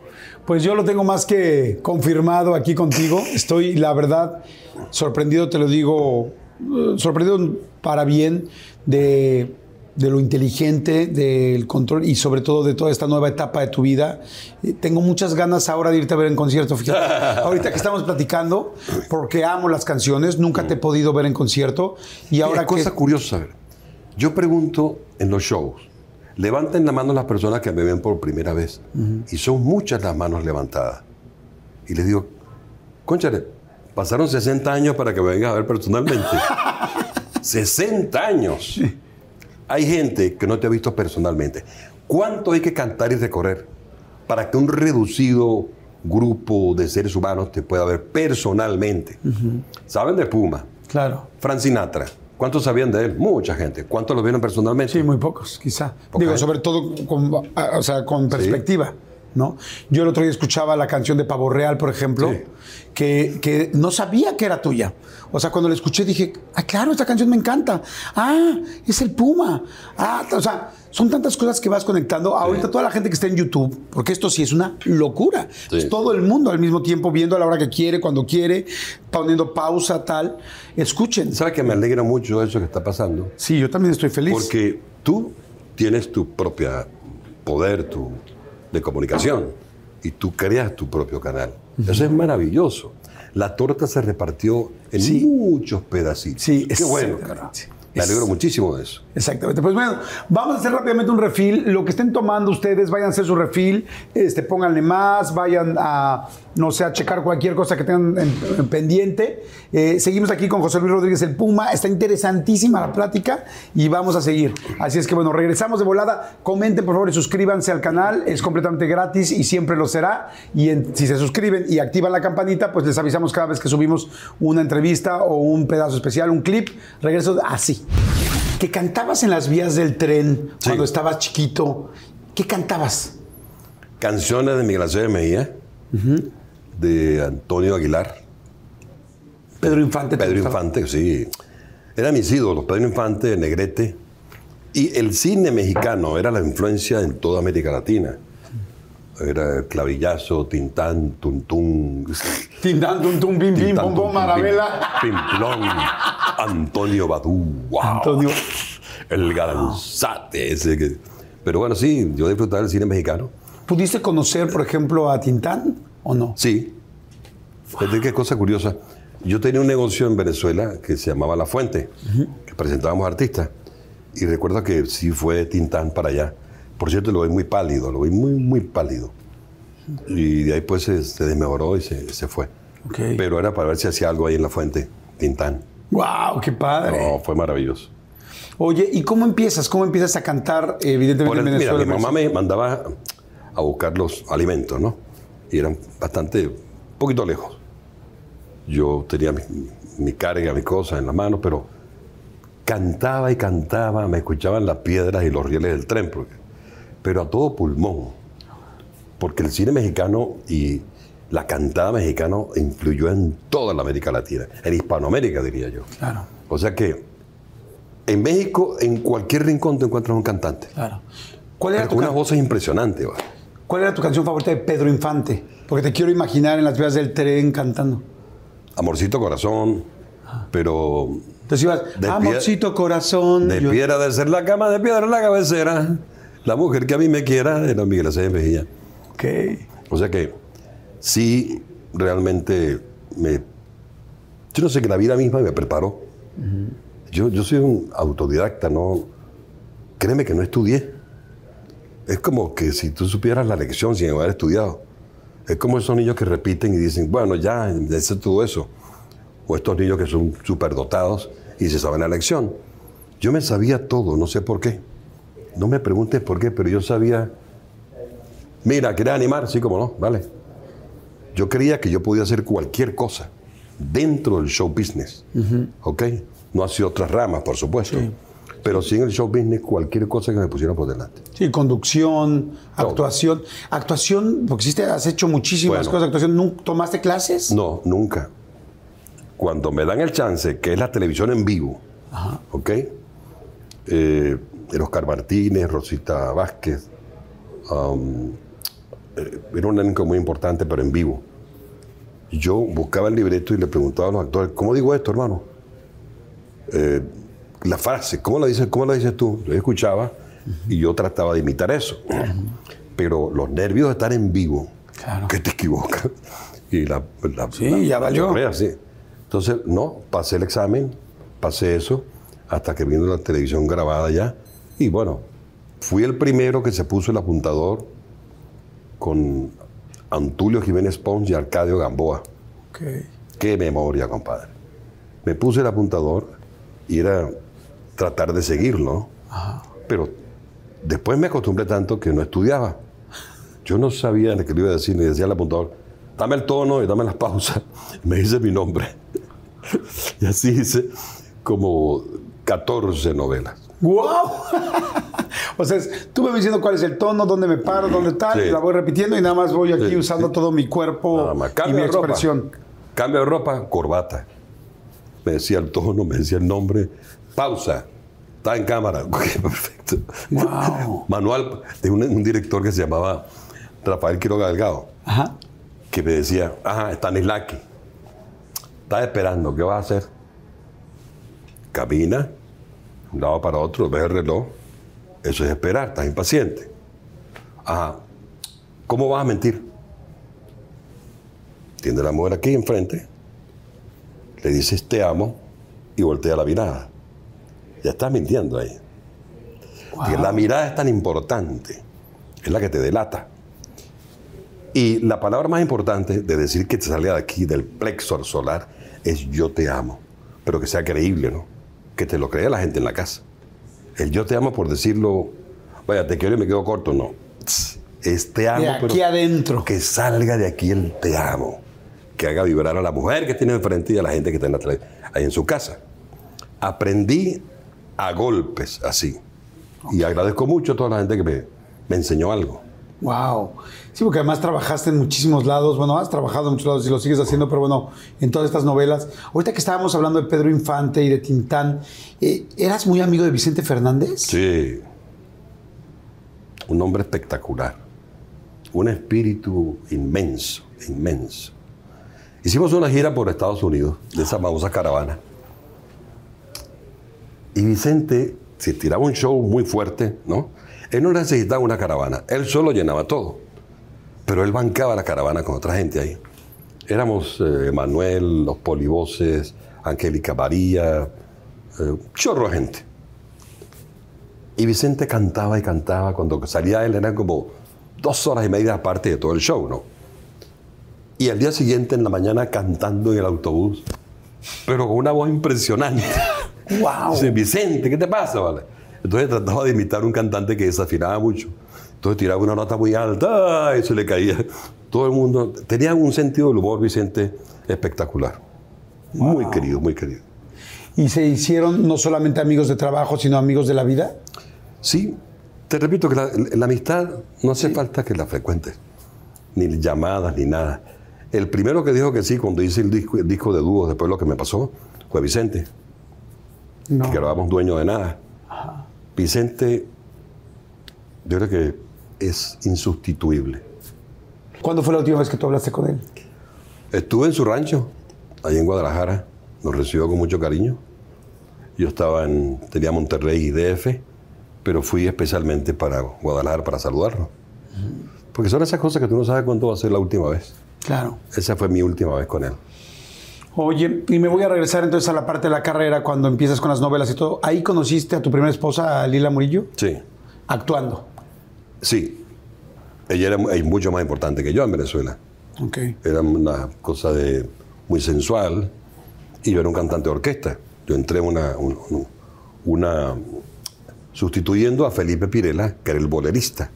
Pues yo lo tengo más que confirmado aquí contigo. Estoy, la verdad, sorprendido, te lo digo, eh, sorprendido para bien de, de lo inteligente, del control y sobre todo de toda esta nueva etapa de tu vida. Eh, Tengo muchas ganas ahora de irte a ver en concierto. Fíjate, *laughs* ahorita que estamos platicando, porque amo las canciones, nunca te he podido ver en concierto y ahora Ahora, cosa que... curiosa, a ver. Yo pregunto en los shows, levanten la mano las personas que me ven por primera vez. Y son muchas las manos levantadas. Y les digo, conchale, pasaron 60 años para que me vengas a ver personalmente. *laughs* 60 años. Hay gente que no te ha visto personalmente. ¿Cuánto hay que cantar y recorrer para que un reducido grupo de seres humanos te pueda ver personalmente? ¿Saben de Puma? Claro. Frank Sinatra. ¿Cuántos sabían de él? Mucha gente. ¿Cuántos lo vieron personalmente? Sí, muy pocos, quizá. Poca Digo, gente. sobre todo con, o sea, con perspectiva, ¿no? Yo el otro día escuchaba la canción de Pavo Real, por ejemplo, Sí. Que, que no sabía que era tuya. O sea, cuando la escuché dije, ah, claro, esta canción me encanta. Ah, es el Puma. Ah, o sea, son tantas cosas que vas conectando. Ahorita toda la gente que está en YouTube, porque esto sí es una locura. Es todo el mundo al mismo tiempo viendo a la hora que quiere, cuando quiere, poniendo pausa, tal. Escuchen. ¿Sabes que me alegra mucho eso que está pasando? Sí, yo también estoy feliz. Porque tú tienes tu propia poder tu, de comunicación y tú creas tu propio canal. Eso es maravilloso. La torta se repartió en Sí. muchos pedacitos. Sí, Qué bueno, carajo. Me alegro muchísimo de eso. Exactamente. Pues bueno, vamos a hacer rápidamente un refil. Lo que estén tomando ustedes, vayan a hacer su refil, este, pónganle más, vayan a, no sé, a checar cualquier cosa que tengan en, en pendiente. Eh, seguimos aquí con José Luis Rodríguez el Puma. Está interesantísima la plática y vamos a seguir. Así es que bueno, regresamos de volada. Comenten por favor y suscríbanse al canal. Es completamente gratis y siempre lo será. Y en- si se suscriben y activan la campanita, pues les avisamos cada vez que subimos una entrevista o un pedazo especial, un clip. Regreso así. Que cantabas en las vías del tren Sí. cuando estabas chiquito. ¿Qué cantabas? Canciones de Miguel Ángel Mejía, de Antonio Aguilar, Pedro Infante. ¿te Pedro? Infante, sí. Eran mis ídolos, Pedro Infante, Negrete. Y el cine mexicano era la influencia en toda América Latina. Era Clavillazo, Tintán, Tuntún. Tindán, tum, tum, bim, bim, Tintán, bom, bom, Tuntún, Marabela. Pim, Pimplón, Antonio Badú. wow. Antonio. El galanzate ese. que- Pero bueno, sí, yo disfrutaba del cine mexicano. ¿Pudiste conocer, por ejemplo, a Tintán o no? Sí. Fíjate qué cosa curiosa. Yo tenía un negocio en Venezuela que se llamaba La Fuente, que presentábamos artistas. Y recuerdo que sí fue Tintán para allá. Por cierto, lo vi muy pálido, lo vi muy, muy pálido. Y de ahí pues se, se desmejoró y se, se fue. Ok. Pero era para ver si hacía algo ahí en la fuente, Tintán. ¡Wow! ¡Qué padre! No, fue maravilloso. Oye, ¿y cómo empiezas? ¿Cómo empiezas a cantar, evidentemente, Por el- en mira, Venezuela? mi mamá me mandaba a buscar los alimentos, ¿no? Y eran bastante, poquito lejos. Yo tenía mi, mi carga, mis cosas en la mano, pero cantaba y cantaba, me escuchaban las piedras y los rieles del tren, porque- pero a todo pulmón. Porque el cine mexicano y la cantada mexicana influyó en toda la América Latina, en Hispanoamérica diría yo. Claro, O sea que en México, en cualquier rincón te encuentras un cantante. claro. ¿Cuál era, Pero tu con unas can- voces impresionantes. va. ¿Cuál era tu canción favorita de Pedro Infante? Porque te quiero imaginar en las vías del tren cantando. Amorcito corazón, pero Entonces ibas, amorcito corazón. de yo- piedra de ser la cama, de piedra la cabecera. La mujer que a mí me quiera era Miguel Acevedo Mejía. Ok. O sea que sí, realmente me... Yo no sé que la vida misma me preparó. yo, yo soy un autodidacta, no... Créeme que no estudié. Es como que si tú supieras la lección sin haber estudiado. Es como esos niños que repiten y dicen, bueno, ya, ya sé todo eso. O estos niños que son superdotados y se saben la lección. Yo me sabía todo, no sé por qué. No me preguntes por qué, pero yo sabía Mira, ¿quieres animar? Sí, como no, vale. Yo creía que yo podía hacer cualquier cosa dentro del show business. ¿Ok? No hacia otras ramas, por supuesto. Pero sí en el show business, cualquier cosa que me pusieran por delante. Sí, conducción, Todo. actuación. Actuación, porque hiciste, has hecho muchísimas Bueno. cosas de actuación. ¿Nunca ¿Tomaste clases? No, nunca. Cuando me dan el chance, que es la televisión en vivo, ¿ok? Eh, el Oscar Martínez, Rosita Vázquez, um, eh, era un elenco muy importante, pero en vivo. Yo buscaba el libreto y le preguntaba a los actores, ¿cómo digo esto, hermano? Eh, la frase, ¿cómo la dices, cómo la dices tú? Yo escuchaba y yo trataba de imitar eso. Pero los nervios de estar en vivo, Claro. que te equivocas. Y la, la- Sí, la- ya valió. sí. Entonces, no, pasé el examen, pasé eso, hasta que vino la televisión grabada ya. Y bueno, fui el primero que se puso el apuntador con Antulio Jiménez Pons y Arcadio Gamboa. Qué memoria, compadre. Me puse el apuntador y era tratar de seguirlo. Pero después me acostumbré tanto que no estudiaba. Yo no sabía lo que le iba a decir, ni decía al apuntador, dame el tono y dame las pausas. *laughs* Me dice mi nombre. *laughs* Y así hice como 14 novelas. ¡Wow! *laughs* o sea, tú me vas diciendo cuál es el tono, dónde me paro, dónde tal, Sí. y la voy repitiendo y nada más voy aquí Sí, usando sí. todo mi cuerpo y mi ropa. expresión. Cambio de ropa, corbata. Me decía el tono, me decía el nombre. Pausa. Está en cámara. *laughs* Perfecto. Wow. *laughs* Manual de un, un director que se llamaba Rafael Quiroga Delgado, Ajá. que me decía, ajá, Stanislavski. Estás esperando, ¿qué vas a hacer? Camina, de un lado para otro, ves el reloj. Eso es esperar, estás impaciente. Ajá. ¿Cómo vas a mentir? Tiene la mujer aquí enfrente, le dices te amo y voltea la mirada. Ya estás mintiendo ahí. La mirada es tan importante, es la que te delata. Y la palabra más importante de decir que te salga de aquí, del plexo solar, es yo te amo. Pero que sea creíble, ¿no? Que te lo crea la gente en la casa. El yo te amo por decirlo, vaya, te quiero y me quedo corto, no. Tss, Es te amo, De pero aquí adentro. que salga de aquí el te amo. Que haga vibrar a la mujer que tiene enfrente y a la gente que está ahí en su casa. Aprendí a golpes así. Y agradezco mucho a toda la gente que me, me enseñó algo. Wow. Sí, porque además trabajaste en muchísimos lados. Bueno, has trabajado en muchos lados y lo sigues haciendo, pero bueno, en todas estas novelas. Ahorita que estábamos hablando de Pedro Infante y de Tintán, eh, ¿eras muy amigo de Vicente Fernández? Sí. Un hombre espectacular. Un espíritu inmenso, inmenso. Hicimos una gira por Estados Unidos, de esa famosa caravana. Y Vicente se tiraba un show muy fuerte, ¿no? Él no necesitaba una caravana, él solo llenaba todo. Pero él bancaba la caravana con otra gente ahí. Éramos eh, Manuel, los polivoces, Angélica María, eh, chorro de gente. Y Vicente cantaba y cantaba. Cuando salía él eran como dos horas y media aparte de todo el show, ¿no? Y al día siguiente en la mañana cantando en el autobús, pero con una voz impresionante. *laughs* ¡Wow! Dice, Vicente, ¿qué te pasa, vale? Entonces trataba de imitar a un cantante que desafinaba mucho. Entonces tiraba una nota muy alta y se le caía. Todo el mundo tenía un sentido del humor, Vicente, espectacular. Muy querido, muy querido. ¿Y se hicieron no solamente amigos de trabajo, sino amigos de la vida? Sí, te repito que la, la amistad no hace falta que la frecuentes, ni llamadas, ni nada. El primero que dijo que sí cuando hice el disco, el disco de dúos, después de lo que me pasó, fue Vicente, No. que grabamos Dueño de Nada. Vicente, yo creo que es insustituible. ¿Cuándo fue la última vez que tú hablaste con él? Estuve en su rancho, ahí en Guadalajara, nos recibió con mucho cariño. Yo estaba en, tenía Monterrey y DF, pero fui especialmente para Guadalajara para saludarlo. Porque son esas cosas que tú no sabes cuándo va a ser la última vez. Claro. Esa fue mi última vez con él. Oye, y me voy a regresar entonces a la parte de la carrera cuando empiezas con las novelas y todo. ¿Ahí conociste a tu primera esposa, a Lila Murillo? Sí, Actuando. sí. Ella era mucho más importante que yo en Venezuela. Ok. Era una cosa de, muy sensual y yo era un cantante de orquesta. Yo entré en una, un- un- una sustituyendo a Felipe Pirela, que era el bolerista.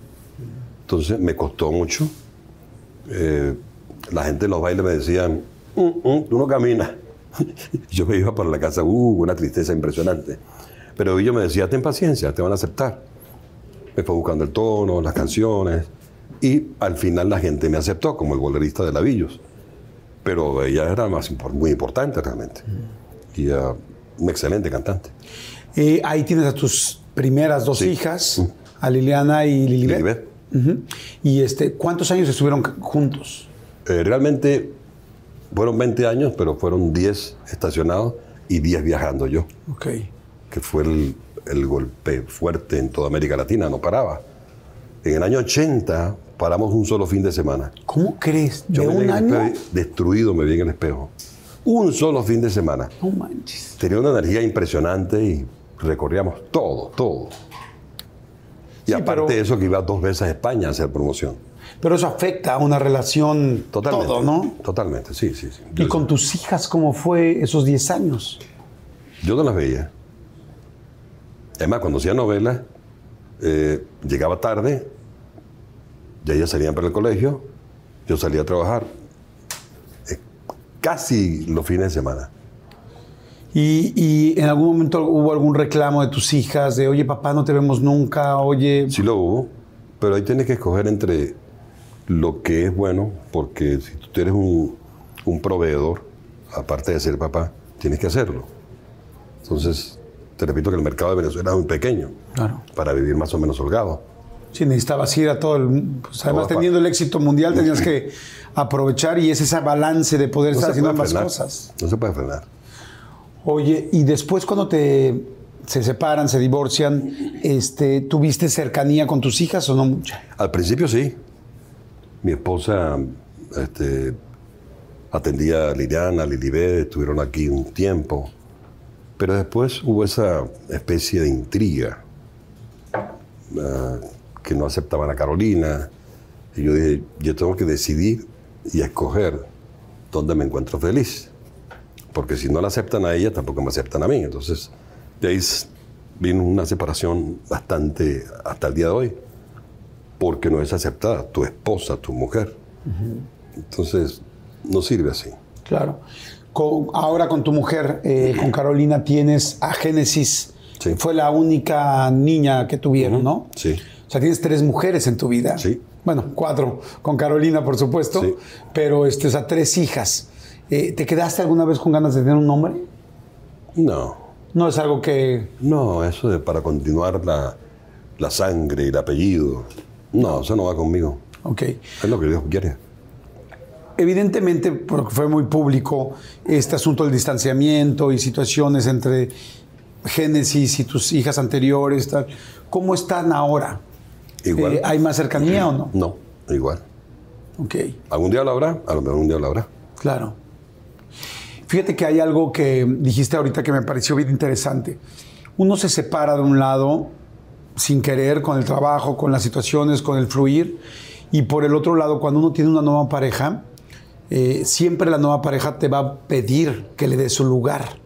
Entonces me costó mucho. Eh, la gente en los bailes me decían, "Mm, mm, tú no caminas. *laughs* yo me iba para la casa, uh, una tristeza impresionante. Pero ellos me decían, ten paciencia, te van a aceptar. Me fue buscando el tono, las canciones. Y al final la gente me aceptó como el bolerista de Lavillos. Pero ella era más muy importante realmente. Y ah, un excelente cantante. Eh, ahí tienes a tus primeras dos Sí. hijas, a Liliana y Lilibet. Y este, ¿cuántos años estuvieron juntos? Eh, realmente fueron 20 años, pero fueron 10 estacionados y 10 viajando yo, Ok. que fue el, el golpe fuerte en toda América Latina, no paraba. En el año 80 paramos un solo fin de semana. ¿Cómo crees? ¿De Yo me un en el año? espejo destruido me vi en el espejo. Un solo fin de semana. No manches. Tenía una energía impresionante y recorríamos todo, todo. Y Sí, aparte pero- de eso que iba dos veces a España a hacer promoción. Pero eso afecta a una relación Totalmente. todo, ¿no? Totalmente, sí, sí. sí. ¿Y con tus hijas cómo fue esos 10 años? yo no las veía. Además, cuando hacía novelas, eh, llegaba tarde, ya ellas salían para el colegio, yo salía a trabajar eh, casi los fines de semana. Y, y en algún momento hubo algún reclamo de tus hijas de, oye, papá, no te vemos nunca, oye, Sí lo hubo, pero ahí tienes que escoger entre lo que es bueno, porque si tú eres un, un proveedor, aparte de ser papá, tienes que hacerlo. Entonces, te repito que el mercado de Venezuela es muy pequeño Claro. para vivir más o menos holgado. si necesitabas ir a todo el... Pues además, teniendo el éxito mundial, tenías que aprovechar y es ese balance de poder No estar haciendo ambas frenar. cosas. No se puede frenar. Oye, y después cuando te se separan, se divorcian, este, ¿tuviste cercanía con tus hijas o no mucha? Al principio sí. Mi esposa este, atendía a Liliana, a Lilibet, estuvieron aquí un tiempo. Pero después hubo esa especie de intriga ah, que no aceptaban a Carolina. Y yo dije, yo tengo que decidir y escoger dónde me encuentro feliz. Porque si no la aceptan a ella, tampoco me aceptan a mí. Entonces, de ahí vino una separación bastante hasta el día de hoy porque no es aceptada tu esposa, tu mujer. Entonces, no sirve así. Claro. Con- ahora con tu mujer, eh, con Carolina, tienes a Génesis. Sí. Fue la única niña que tuvieron, ¿no? Sí. O sea, tienes tres mujeres en tu vida. Sí. Bueno, cuatro, con Carolina, por supuesto. Sí. Pero, este, o sea, tres hijas. Eh, ¿Te quedaste alguna vez con ganas de tener un nombre? No, No es algo que... no, eso de para continuar la, la sangre y el apellido. No, eso no va conmigo. Ok. Es lo que Dios quiere. Evidentemente, porque fue muy público este asunto del distanciamiento y situaciones entre Génesis y tus hijas anteriores. Tal. ¿Cómo están ahora? Igual. Eh, ¿Hay más cercanía o no? No, igual. Ok, ¿Algún día lo habrá? A lo mejor un día lo habrá. claro. Fíjate que hay algo que dijiste ahorita que me pareció bien interesante. Uno se separa de un lado sin querer, con el trabajo, con las situaciones, con el fluir, Y por el otro lado, cuando uno tiene una nueva pareja, eh, siempre la nueva pareja te va a pedir que le des su lugar.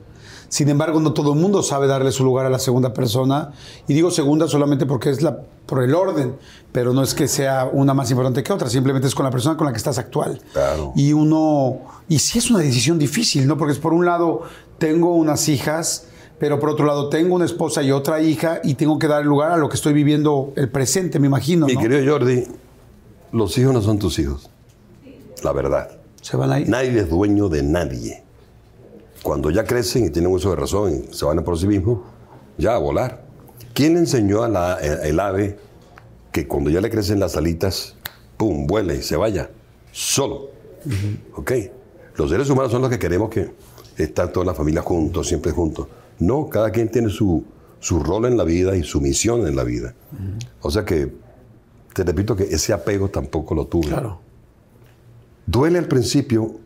Sin embargo, no todo el mundo sabe darle su lugar a la segunda persona. Y digo segunda solamente porque es la, por el orden, pero no es que sea una más importante que otra, simplemente es con la persona con la que estás actual. Claro. Y uno, y sí es una decisión difícil, ¿no? Porque es por un lado, tengo unas hijas, pero por otro lado, tengo una esposa y otra hija y tengo que dar lugar a lo que estoy viviendo el presente, me imagino. Mi ¿no? querido Jordi, los hijos no son tus hijos. La verdad. Se van a ir. Nadie es dueño de nadie. Cuando ya crecen y tienen uso de razón y se van a por sí mismos, ya a volar. ¿Quién enseñó a la- el ave que cuando ya le crecen las alitas, pum, vuele y se vaya? Solo. ¿Ok? Los seres humanos son los que queremos que están toda la familia juntos, siempre juntos. No, cada quien tiene su, su rol en la vida y su misión en la vida. O sea que, te repito que ese apego tampoco lo tuve. Claro. Duele al principio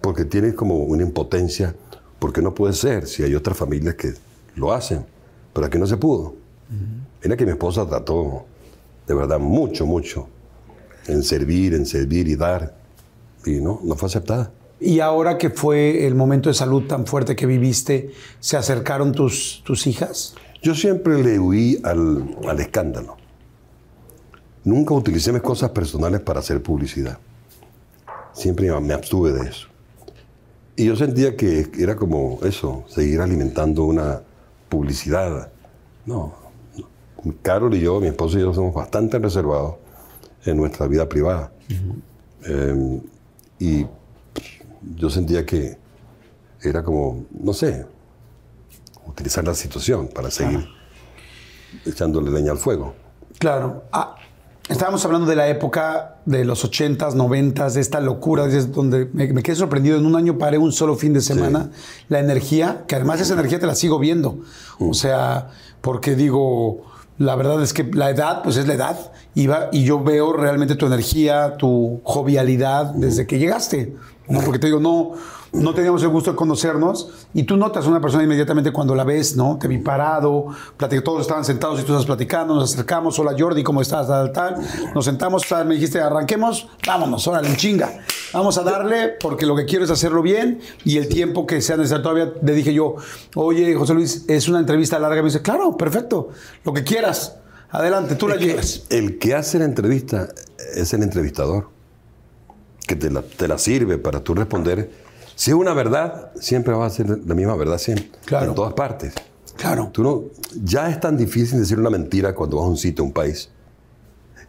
porque tienes como una impotencia, porque no puede ser si hay otras familias que lo hacen, pero aquí no se pudo. Mira que mi esposa trató de verdad mucho, mucho en servir, en servir y dar, y no, no fue aceptada. Y ahora que fue el momento de salud tan fuerte que viviste, ¿se acercaron tus, tus hijas? Yo siempre le huí al, al escándalo. Nunca utilicé mis cosas personales para hacer publicidad. Siempre me abstuve de eso. Y yo sentía que era como eso, seguir alimentando una publicidad. No. Carol y yo, mi esposo y yo somos bastante reservados en nuestra vida privada. Eh, y yo sentía que era como, no sé, utilizar la situación para seguir echándole leña al fuego. Claro. Ah, estábamos hablando de la época de los 80s, 90s, de esta locura, donde me, me quedé sorprendido. En un año paré un solo fin de semana. La energía, que además esa energía te la sigo viendo. O sea, porque digo, la verdad es que la edad, pues es la edad. Iba, y yo veo realmente tu energía, tu jovialidad desde que llegaste. ¿No? Porque te digo, no, no teníamos el gusto de conocernos y tú notas a una persona inmediatamente cuando la ves, ¿no? Te vi parado, platicé, todos estaban sentados y tú estás platicando, nos acercamos, hola Jordi, ¿cómo estás? Tal, tal. Nos sentamos, tal, me dijiste, arranquemos, vámonos, órale, en chinga. Vamos a darle porque lo que quiero es hacerlo bien y el tiempo que sea necesario. Todavía le dije yo, oye, José Luis, es una entrevista larga. Me dice, claro, perfecto, lo que quieras. Adelante, tú la llevas. el que hace la entrevista es el entrevistador, que te la, te la sirve para tú responder. Si es una verdad, siempre va a ser la misma verdad siempre, Claro. en todas partes. Claro. Tú no, ya es tan difícil decir una mentira cuando vas a un sitio, a un país.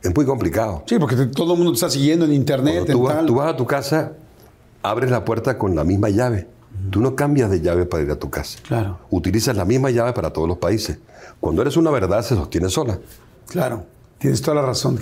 Es muy complicado. Sí, porque te- todo el mundo te está siguiendo en internet, tú vas, tal. tú vas a tu casa, abres la puerta con la misma llave. Tú no cambias de llave para ir a tu casa. Claro. Utilizas la misma llave para todos los países. Cuando eres una verdad, se sostiene sola. Claro, tienes toda la razón.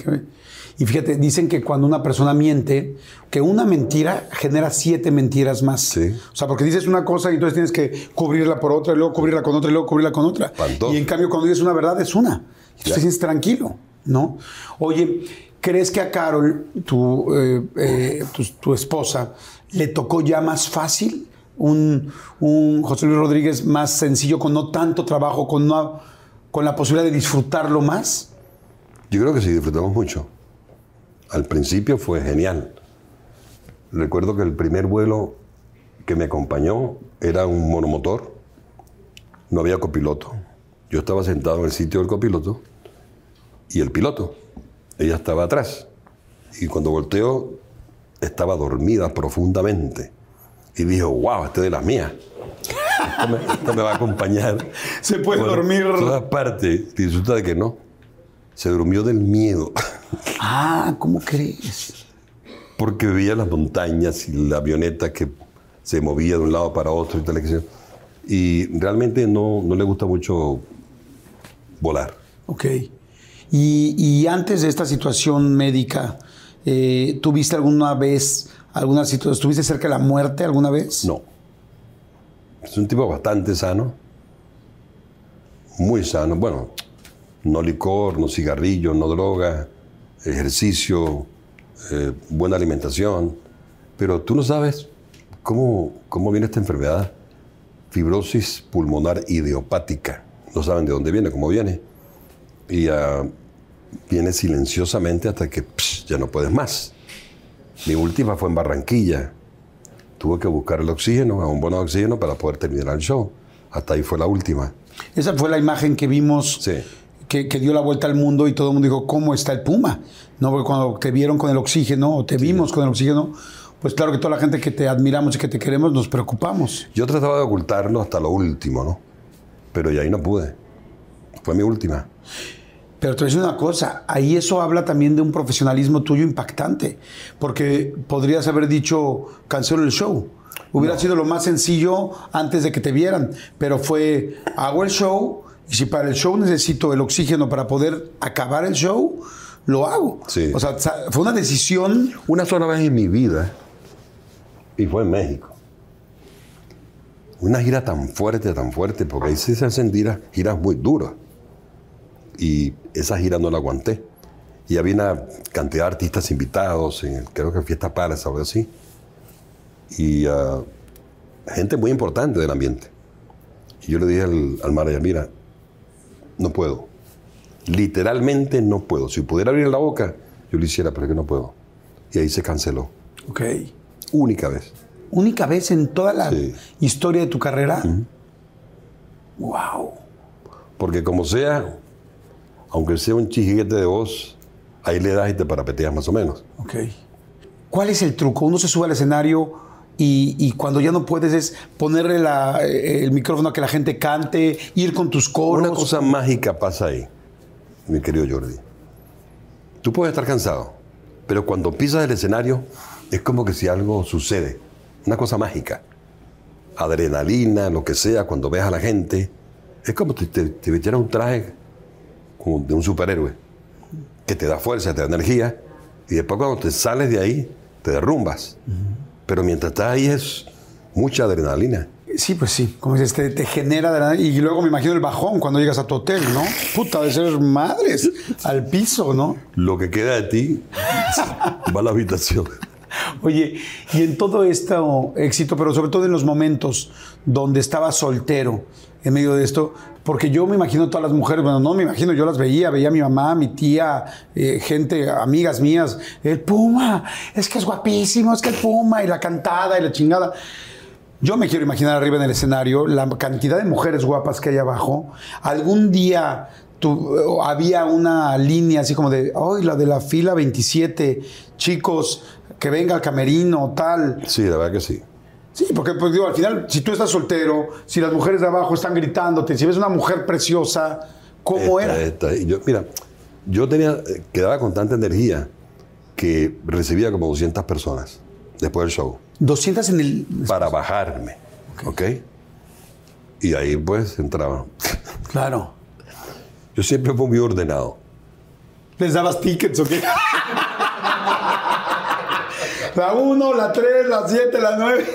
Y fíjate, dicen que cuando una persona miente, que una mentira genera siete mentiras más. Sí. O sea, porque dices una cosa y entonces tienes que cubrirla por otra, y luego cubrirla con otra, y luego cubrirla con otra. Y en cambio, cuando dices una verdad, es una. Y tú Ya. te sientes tranquilo, ¿no? Oye, ¿crees que a Carol, tu, eh, eh, tu, tu esposa, le tocó ya más fácil? Un, un José Luis Rodríguez más sencillo, con no tanto trabajo, con, no, con la posibilidad de disfrutarlo más. Yo creo que sí, disfrutamos mucho. Al principio fue genial. Recuerdo que el primer vuelo que me acompañó era un monomotor. No había copiloto. Yo estaba sentado en el sitio del copiloto y el piloto. Ella estaba atrás. Y cuando volteó, estaba dormida profundamente. Y dijo, wow, este es de las mías. Esto me, esto me va a acompañar. *laughs* Se puede dormir. todas partes. Y resulta de que no. Se durmió del miedo. Ah, ¿cómo crees? Porque veía las montañas y la avioneta que se movía de un lado para otro y tal. y realmente no, no le gusta mucho volar. Ok. Y, y antes de esta situación médica, eh, ¿tuviste alguna vez alguna situación? ¿Estuviste cerca de la muerte alguna vez? No. Es un tipo bastante sano. Muy sano. Bueno, no licor, no cigarrillo, no droga, ejercicio, eh, buena alimentación. Pero tú no sabes cómo, cómo viene esta enfermedad. Fibrosis pulmonar idiopática. No saben de dónde viene, cómo viene. Y ah, viene silenciosamente hasta que psh, ya no puedes más. Mi última fue en Barranquilla. Tuve que buscar el oxígeno, a un bono de oxígeno para poder terminar el show. Hasta ahí fue la última. Esa fue la imagen que vimos Sí. Que, que dio la vuelta al mundo y todo el mundo dijo, ¿cómo está el Puma? No, porque cuando te vieron con el oxígeno o te vimos con el oxígeno, pues claro que toda la gente que te admiramos y que te queremos nos preocupamos. Yo trataba de ocultarlo hasta lo último, ¿no? Pero ya ahí no pude. Fue mi última. Pero te voy a decir una cosa, ahí eso habla también de un profesionalismo tuyo impactante, porque podrías haber dicho, cancelo el show. Hubiera sido lo más sencillo antes de que te vieran, pero fue, hago el show y si para el show necesito el oxígeno para poder acabar el show, lo hago. Sí. O sea, fue una decisión, Una sola vez en mi vida, y fue en México. Una gira tan fuerte, tan fuerte, porque ahí sí se hacen giras, giras muy duras. Y esa gira no la aguanté. Y había una cantidad de artistas invitados, en el- creo que Fiesta Palace, algo así. Y ah, gente muy importante del ambiente. Y yo le dije al, al manager, mira, no puedo. Literalmente no puedo. Si pudiera abrir la boca, yo lo hiciera, pero es que no puedo. Y ahí se canceló. ok, Única vez. única vez en toda la Sí. historia de tu carrera. Wow. Porque como sea, aunque sea un chijiguete de voz, ahí le das y te parapeteas más o menos. Ok. ¿Cuál es el truco? Uno se sube al escenario y, y cuando ya no puedes es ponerle la- eh, el micrófono a que la gente cante, ir con tus coros. Una cosa mágica pasa ahí, mi querido Jordi. Tú puedes estar cansado, pero cuando pisas el escenario es como que si algo sucede. Una cosa mágica. Adrenalina, lo que sea, cuando ves a la gente. Es como si te, te metieras un traje como de un superhéroe, que te da fuerza, te da energía, y después cuando te sales de ahí, te derrumbas. Pero mientras estás ahí es mucha adrenalina. Sí, pues sí. Como dices, te, te genera adrenalina. Y luego me imagino el bajón cuando llegas a tu hotel, ¿no? Puta, de ser madres al piso, ¿no? Lo que queda de ti *laughs* va a la habitación. Oye, y en todo este éxito, pero sobre todo en los momentos donde estaba soltero en medio de esto, porque yo me imagino todas las mujeres, bueno, no me imagino, yo las veía, veía a mi mamá, mi tía, eh, gente, amigas mías, el Puma, es que es guapísimo, es que el Puma, y la cantada y la chingada. Yo me quiero imaginar arriba en el escenario la cantidad de mujeres guapas que hay abajo. Algún día tu- había una línea así como de, hoy la de la fila 27, chicos, que venga al camerino, tal. Sí, la verdad que sí. Sí, porque pues, digo, al final, si tú estás soltero, si las mujeres de abajo están gritándote, si ves una mujer preciosa, ¿cómo Esta, era? esta. Yo, mira, yo tenía, eh, quedaba con tanta energía que recibía como 200 personas después del show 200 en el... para bajarme. ¿Ok? Y ahí pues entraba. Claro. Yo siempre fui muy ordenado. ¿Les dabas tickets o qué? *laughs* la 1, la 3, la 7, la 9.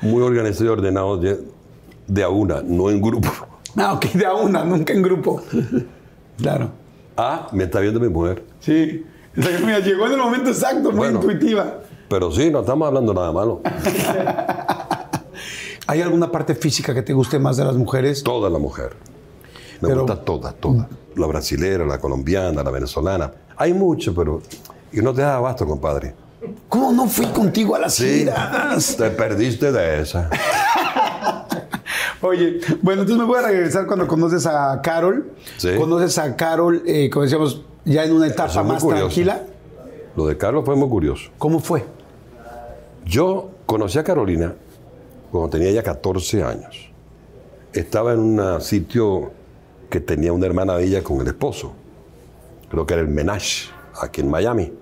Muy organizado y ordenado de, de a una, no en grupo. Ah, ok, de a una, nunca en grupo. Claro. Ah, me está viendo mi mujer. Sí. O sea, mira, llegó en el momento exacto, muy Bueno. intuitiva. Pero sí, no estamos hablando nada malo. *laughs* ¿Hay alguna parte física que te guste más de las mujeres? Toda la mujer. Me Pero- gusta toda, toda. La brasilera, la colombiana, la venezolana. Hay mucho, pero... Y no te da abasto, compadre. ¿Cómo no fui contigo a las giras? Te perdiste de esa. *laughs* Oye, bueno, entonces me voy a regresar cuando conoces a Carol. Sí. Conoces a Carol, eh, como decíamos, ya en una etapa es más curioso. tranquila. Lo de Carlos fue muy curioso. ¿Cómo fue? Yo conocí a Carolina cuando tenía ya 14 años. Estaba en un sitio que tenía una hermana de ella con el esposo. Creo que era el Menage, aquí en Miami.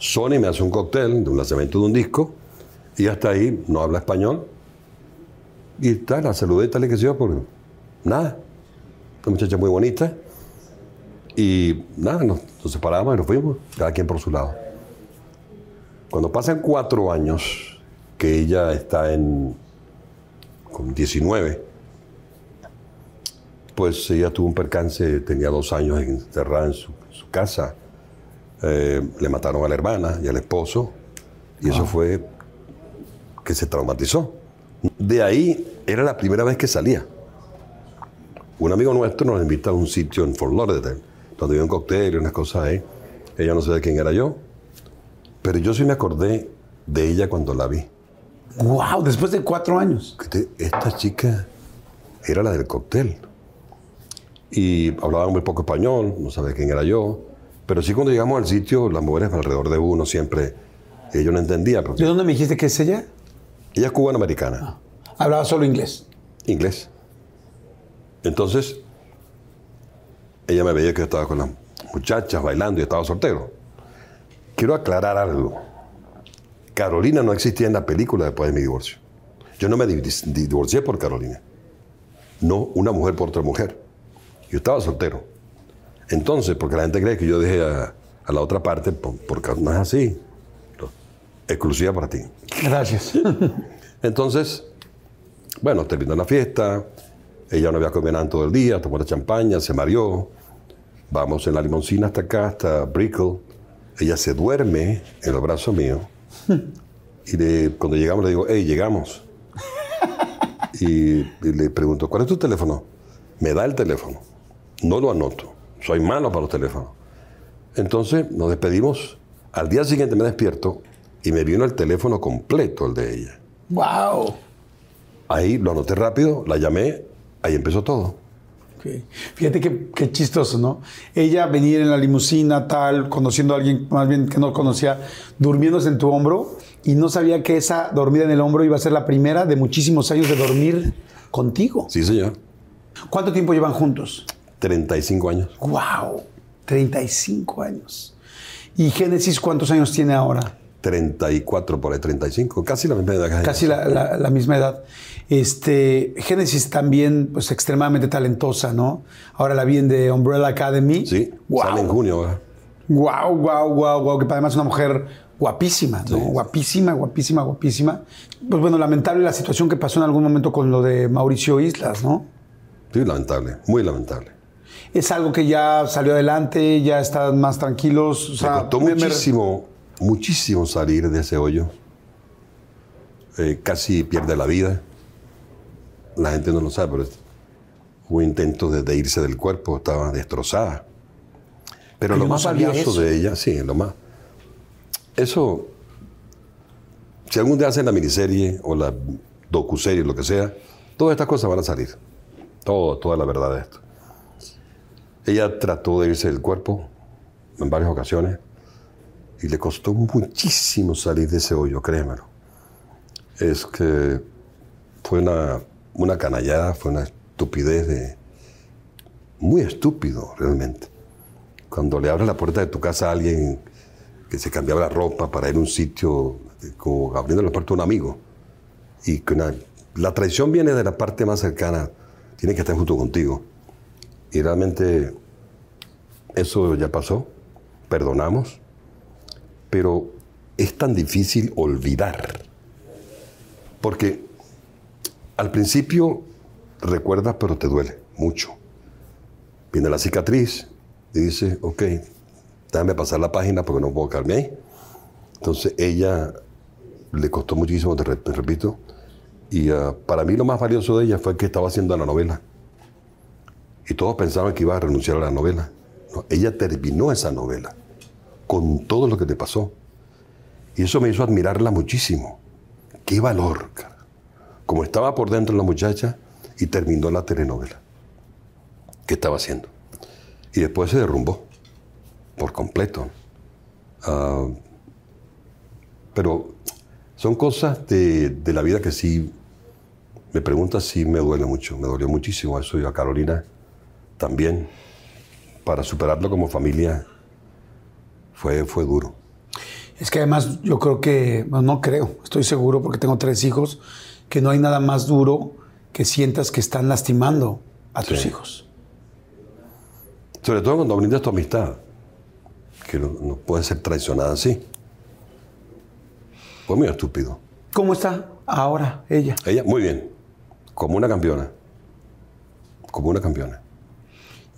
Sony me hace un cóctel de un lanzamiento de un disco y hasta ahí no habla español. Y tal, la saludé tal y que yo, por nada. Una muchacha muy bonita. Y nada, nos, nos separamos y nos fuimos, cada quien por su lado. Cuando pasan cuatro años, que ella está en con 19, pues ella tuvo un percance, tenía dos años encerrada en su casa. Eh, le mataron a la hermana y al esposo, y eso fue que se traumatizó. De ahí era la primera vez que salía. Un amigo nuestro nos invita a un sitio en Fort Lauderdale, donde había un cóctel y unas cosas ahí. Ella no sabía quién era yo. Pero yo sí me acordé de ella cuando la vi. ¡Wow! Después de cuatro años. Esta chica era la del cóctel. Y hablaba muy poco español, no sabía quién era yo. Pero sí cuando llegamos al sitio, las mujeres alrededor de uno siempre, yo no entendía. ¿De dónde me dijiste que es ella? Ella es cubana-americana. Ah. ¿Hablaba solo inglés? Inglés. Entonces, ella me veía que estaba con las muchachas bailando y estaba soltero. Quiero aclarar algo. Carolina no existía en la película después de mi divorcio. Yo no me divorcié por Carolina. No una mujer por otra mujer. Yo estaba soltero. Entonces, porque la gente cree que yo dejé a, la otra parte, porque no es así. Exclusiva para ti. Gracias. *laughs* Entonces, bueno, terminó la fiesta. Ella no había comido nada todo el día, tomó la champaña, se mareó. Vamos en la limoncina hasta acá, hasta Brickell. Ella se duerme en los brazos míos. Y cuando llegamos le digo, hey, llegamos. *laughs* y, le pregunto, ¿cuál es tu teléfono? Me da el teléfono. No lo anoto. Soy malo para los teléfonos. Entonces nos despedimos. Al día siguiente me despierto y me vino el teléfono completo, el de ella. ¡Wow! Ahí lo anoté rápido, la llamé, ahí empezó todo. Fíjate qué, chistoso, ¿no? Ella venir en la limusina, tal, conociendo a alguien más bien que no conocía, durmiéndose en tu hombro y no sabía que esa dormida en el hombro iba a ser la primera de muchísimos años de dormir contigo. Sí, señor. ¿Cuánto tiempo llevan juntos? 35 años. ¡Wow! 35 años. ¿Y Génesis cuántos años tiene ahora? 34 por ahí, 35, casi la misma edad. Casi la, misma edad. Este, Génesis también, pues extremadamente talentosa, ¿no? Ahora la vi en The Umbrella Academy. Sí, sale en junio. ¿verdad? Wow, wow, wow, wow, que además es una mujer guapísima, ¿no? Guapísima, guapísima, guapísima. Pues bueno, lamentable la situación que pasó en algún momento con lo de Mauricio Islas, ¿no? Sí, lamentable, muy lamentable. Es algo que ya salió adelante, ya están más tranquilos. O sea, costó muchísimo muchísimo salir de ese hoyo. Eh, casi pierde la vida. La gente no lo sabe, pero hubo intentos de, irse del cuerpo, estaba destrozada. Pero lo más valioso de ella, sí, lo más. Eso, si algún día hacen la miniserie o la docuserie, lo que sea, todas estas cosas van a salir. Todo, toda la verdad de esto. Ella trató de irse del cuerpo en varias ocasiones y le costó muchísimo salir de ese hoyo, créemelo. Es que fue una, una canallada, fue una estupidez de... Muy estúpido, realmente. Cuando le abres la puerta de tu casa a alguien que se cambiaba la ropa para ir a un sitio, como abriendo la puerta a un amigo, y que la traición viene de la parte más cercana, tiene que estar junto contigo. Y realmente eso ya pasó, perdonamos, pero es tan difícil olvidar. Porque al principio recuerdas, pero te duele mucho. Viene la cicatriz y dice, ok, déjame pasar la página porque no puedo quedarme ahí. Entonces ella le costó muchísimo, te repito, y ah, para mí lo más valioso de ella fue que estaba haciendo la novela. Y todos pensaban que iba a renunciar a la novela. ella terminó esa novela con todo lo que te pasó. Y eso me hizo admirarla muchísimo. Qué valor, cara. Como estaba por dentro la muchacha y terminó la telenovela. ¿Qué estaba haciendo? Y después se derrumbó por completo. Ah, pero son cosas de, la vida que sí, me preguntas si me duele mucho, me dolió muchísimo eso y a Carolina también. Para superarlo como familia fue, fue duro. Es que además yo creo que, no creo, estoy seguro porque tengo tres hijos, que no hay nada más duro que sientas que están lastimando a tus hijos. Sobre todo cuando brindas tu amistad, que no, puede ser traicionada así. Fue muy estúpido. ¿Cómo está ahora ella? Ella, muy bien, como una campeona. Como una campeona.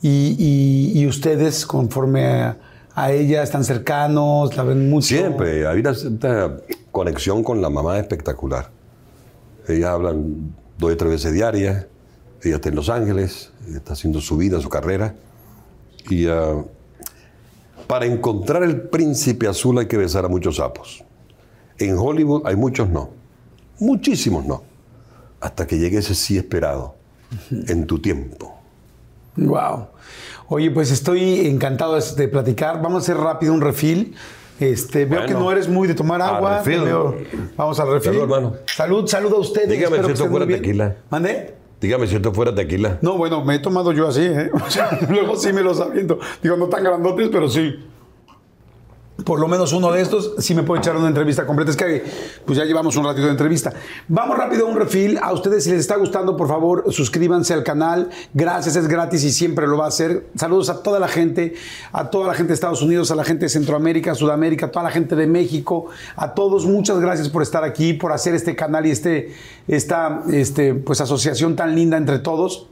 Y, ustedes, conforme a ella, están cercanos, la ven mucho. Siempre, hay una conexión con la mamá espectacular. Ella hablan dos o tres veces diarias, ella está en Los Ángeles, está haciendo su vida, su carrera. Y ah, Para encontrar el príncipe azul hay que besar a muchos sapos. En Hollywood hay muchos no. Muchísimos no. Hasta que llegue ese sí esperado en tu tiempo. Wow. Oye, pues estoy encantado de platicar. Vamos a hacer rápido un refil. Este, veo que no eres muy de tomar agua. vamos al refil. Salud, hermano. Salud, salud a ustedes. Dígame si esto fuera tequila. ¿Mande? Dígame si esto fuera tequila. No, bueno, me he tomado yo así, ¿eh? *laughs* luego sí me lo sabiendo. Digo, no tan grandotes, pero sí por lo menos uno de estos, sí me puede echar una entrevista completa. Es que pues ya llevamos un ratito de entrevista. Vamos rápido a un refil. A ustedes, si les está gustando, por favor, suscríbanse al canal. Gracias, es gratis y siempre lo va a hacer. Saludos a toda la gente, a toda la gente de Estados Unidos, a la gente de Centroamérica, Sudamérica, a toda la gente de México, a todos. Muchas gracias por estar aquí, por hacer este canal y este, esta este, pues, asociación tan linda entre todos.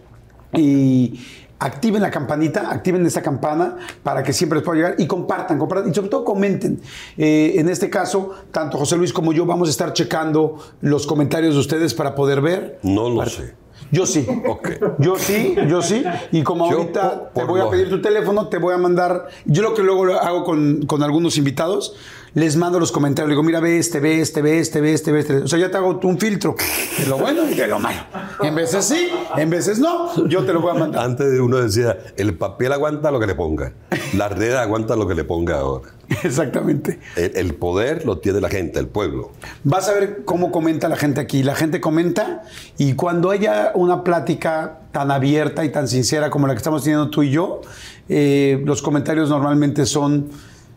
Y activen la campanita, activen esa campana para que siempre les pueda llegar y compartan, compartan y sobre todo comenten. Eh, en este caso, tanto José Luis como yo vamos a estar checando los comentarios de ustedes para poder ver. No lo sé. Yo sí. Okay. Yo sí, yo sí. Y como ahorita te voy a pedir tu teléfono, te voy a mandar. Yo lo que luego hago con, con algunos invitados, les mando los comentarios. Le digo, mira, ve este, ve este, ve este, ve este, ve este. O sea, ya te hago un filtro de lo bueno y de lo malo. En veces sí, en veces no. Yo te lo voy a mandar. Antes uno decía, el papel aguanta lo que le ponga. La red aguanta lo que le ponga ahora. Exactamente. El, poder lo tiene la gente, el pueblo. Vas a ver cómo comenta la gente aquí. La gente comenta y cuando haya una plática tan abierta y tan sincera como la que estamos teniendo tú y yo, eh, los comentarios normalmente son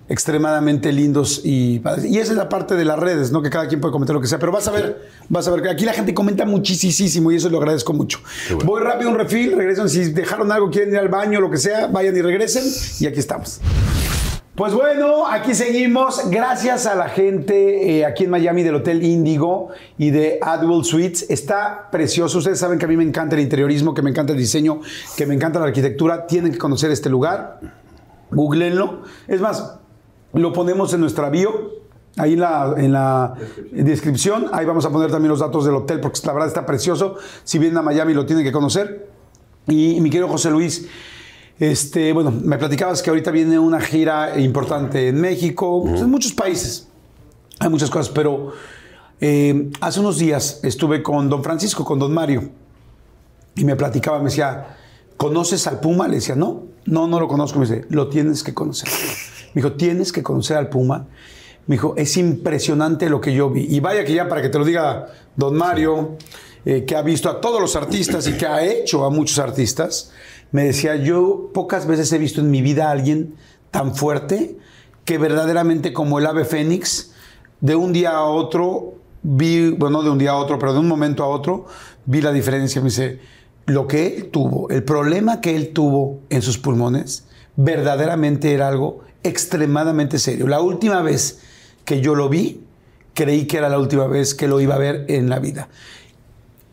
extremadamente lindos y Y esa es la parte de las redes, ¿no? Que cada quien puede comentar lo que sea. Pero vas a ver, vas a ver que aquí la gente comenta muchísimo y eso lo agradezco mucho. Voy rápido un refil, regresan. Si dejaron algo, quieren ir al baño, lo que sea, vayan y regresen. Y aquí estamos. Pues bueno, aquí seguimos. Gracias a la gente eh, aquí en Miami del Hotel Índigo y de Adwell Suites. Está precioso. Ustedes saben que a mí me encanta el interiorismo, que me encanta el diseño, que me encanta la arquitectura. Tienen que conocer este lugar. Googleenlo. Es más, lo ponemos en nuestra bio, ahí en la, en la descripción. Ahí vamos a poner también los datos del hotel, porque la verdad está precioso. Si vienen a Miami lo tienen que conocer. Y, mi querido José Luis, este, bueno, me platicabas que ahorita viene una gira importante en México, pues, en muchos países. Hay muchas cosas, pero eh, hace unos días estuve con don Francisco, con don Mario, y me platicaba, me decía, ¿conoces al Puma? Le decía, no, no, no lo conozco. Me dice, lo tienes que conocer. Me dijo, tienes que conocer al Puma. Me dijo, es impresionante lo que yo vi. Y vaya que ya para que te lo diga don Mario, eh, que ha visto a todos los artistas y que ha hecho a muchos artistas, me decía, yo pocas veces he visto en mi vida a alguien tan fuerte que verdaderamente como el ave fénix, de un día a otro, vi, bueno, no de un día a otro, pero de un momento a otro, vi la diferencia. Me dice, lo que él tuvo, el problema que él tuvo en sus pulmones, verdaderamente era algo extremadamente serio. La última vez que yo lo vi, creí que era la última vez que lo iba a ver en la vida.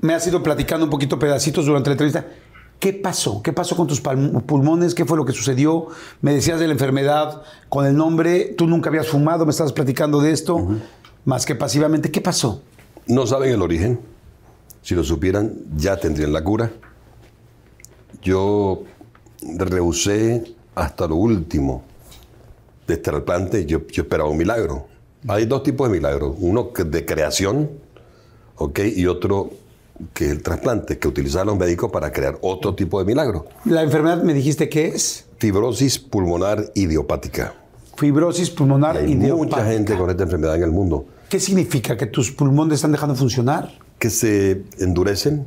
Me has ido platicando un poquito pedacitos durante la entrevista. ¿Qué pasó? ¿Qué pasó con tus pulmones? ¿Qué fue lo que sucedió? Me decías de la enfermedad con el nombre. Tú nunca habías fumado, me estabas platicando de esto, más que pasivamente. ¿Qué pasó? No saben el origen. Si lo supieran, ya tendrían la cura. Yo rehusé hasta lo último de trasplante, yo, yo esperaba un milagro. Hay dos tipos de milagros, uno de creación, ¿ok? Y otro que es el trasplante, que utilizan los médicos para crear otro tipo de milagro. ¿La enfermedad me dijiste qué es? Fibrosis pulmonar idiopática. Fibrosis pulmonar hay idiopática. mucha gente con esta enfermedad en el mundo. ¿Qué significa? ¿Que tus pulmones están dejando de funcionar? Que se endurecen.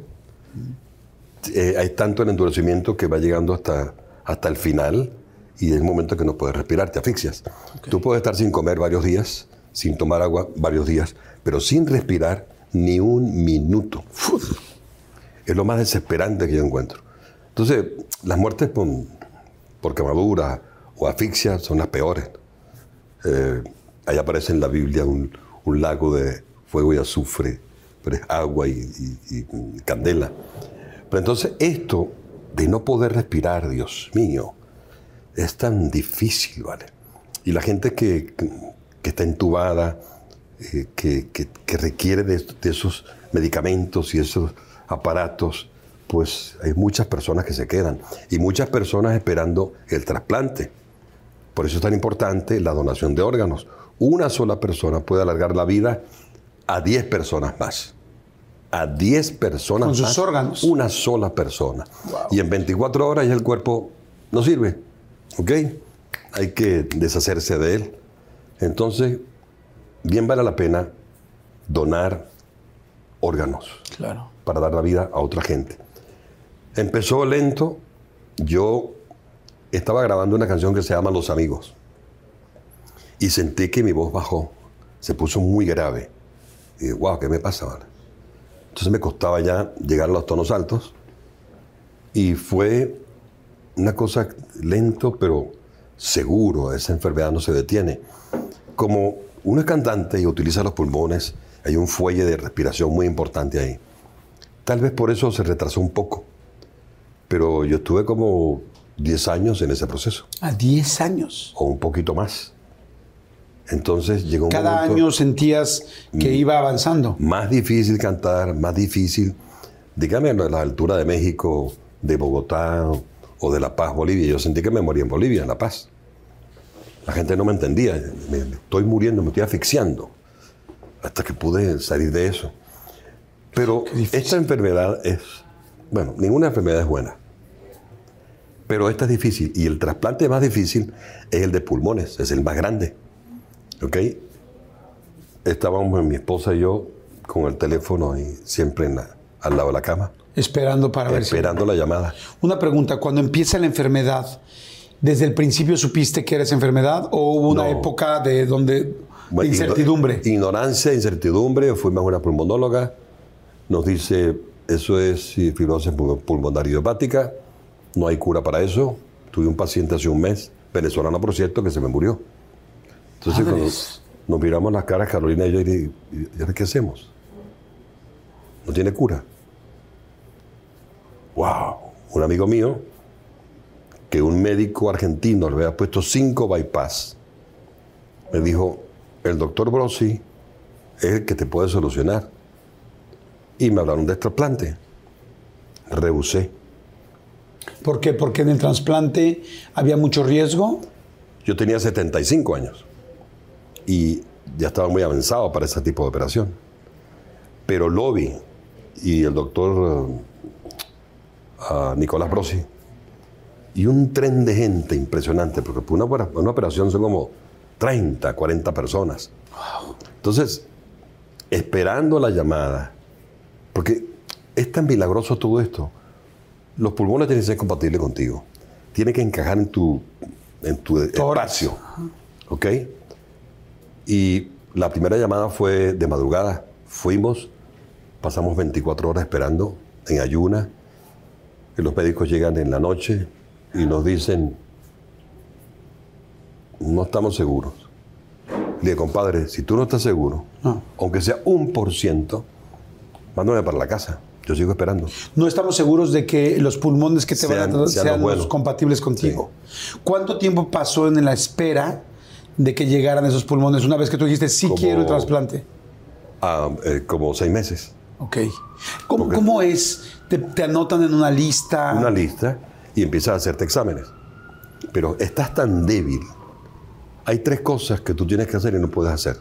Eh, hay tanto el endurecimiento que va llegando hasta, hasta el final y es el momento que no puedes respirar, te asfixias. Tú puedes estar sin comer varios días, sin tomar agua varios días, pero sin respirar ni un minuto. Es lo más desesperante que yo encuentro. Entonces, las muertes por, por quemadura o asfixia son las peores. Eh, ahí aparece en la Biblia un, lago de fuego y azufre, pero es agua y, y candela. Pero entonces esto de no poder respirar, Dios mío, es tan difícil, ¿vale? Y la gente que, está entubada, eh, que, requiere de, esos medicamentos y esos aparatos, pues hay muchas personas que se quedan y muchas personas esperando el trasplante. Por eso es tan importante la donación de órganos. Una sola persona puede alargar la vida a 10 personas más. A 10 personas Con sus órganos. Una sola persona. Y en 24 horas ya el cuerpo no sirve. ¿Ok? Hay que deshacerse de él. Entonces, bien vale la pena donar órganos Claro. para dar la vida a otra gente. Empezó lento. Yo estaba grabando una canción que se llama Los Amigos. Y sentí que mi voz bajó. Se puso muy grave. Y dije, wow, ¿qué me pasa ahora? Entonces me costaba ya llegar a los tonos altos. Y fue una cosa lento, pero seguro. Esa enfermedad no se detiene. Como uno es cantante y utiliza los pulmones, hay un fuelle de respiración muy importante ahí. Tal vez por eso se retrasó un poco. Pero yo estuve como 10 años en ese proceso, A 10 años. o un poquito más. Entonces llegó un Cada momento año sentías que Mm. iba avanzando. más difícil cantar, más difícil. Dígame a la altura de México, de Bogotá o de La Paz, Bolivia. Yo sentí que me moría en Bolivia, en La Paz. La gente no me entendía. Me, me estoy muriendo, me estoy asfixiando. Hasta que pude salir de eso. Pero esta enfermedad es, bueno, ninguna enfermedad es buena. Pero esta es difícil. Y el trasplante más difícil es el de pulmones, es el más grande. ¿Ok? Estábamos mi esposa y yo con el teléfono y siempre en la- al lado de la cama, Esperando para ver si- esperando la llamada. Una pregunta, cuando empieza la enfermedad, ¿desde el principio supiste que era esa enfermedad o hubo una No. época de donde de incertidumbre? igno- Ignorancia, incertidumbre. Fuimos a una pulmonóloga. Nos dice, eso es fibrosis pul- pulmonar idiopática. No hay cura para eso. Tuve un paciente hace un mes, venezolano por cierto, que se me murió. Entonces cuando nos miramos las caras, Carolina y yo, y, y- qué hacemos? No tiene cura. Wow. Un amigo mío, que un médico argentino le había puesto cinco bypass, me dijo, el doctor Brossi es el que te puede solucionar. Y me hablaron de trasplante. Rehusé. ¿Por qué? Porque en el trasplante había mucho riesgo. Yo tenía 75 años y ya estaba muy avanzado para ese tipo de operación. Pero lo vi y el doctor ah, Nicolás Brosi. Y un tren de gente impresionante, porque por una, una operación son como 30, 40 personas. Entonces, esperando la llamada, porque es tan milagroso todo esto, los pulmones tienen que ser compatibles contigo, tienen que encajar en tu, en tu espacio, ¿ok? Y la primera llamada fue de madrugada, fuimos, pasamos 24 horas esperando en ayuna, y los médicos llegan en la noche y nos dicen, no estamos seguros. Le compadre, si tú no estás seguro, No. aunque sea un por ciento, mándame para la casa. Yo sigo esperando. No estamos seguros de que los pulmones que te van a tratar sean los compatibles contigo. ¿Cuánto tiempo pasó en la espera de que llegaran esos pulmones una vez que tú dijiste sí Como- quiero el trasplante? Ah, eh, como seis meses. Ok. ¿Cómo, cómo es? Te, te anotan en una lista? Una lista y empiezas a hacerte exámenes. Pero estás tan débil. Hay tres cosas que tú tienes que hacer y no puedes hacer.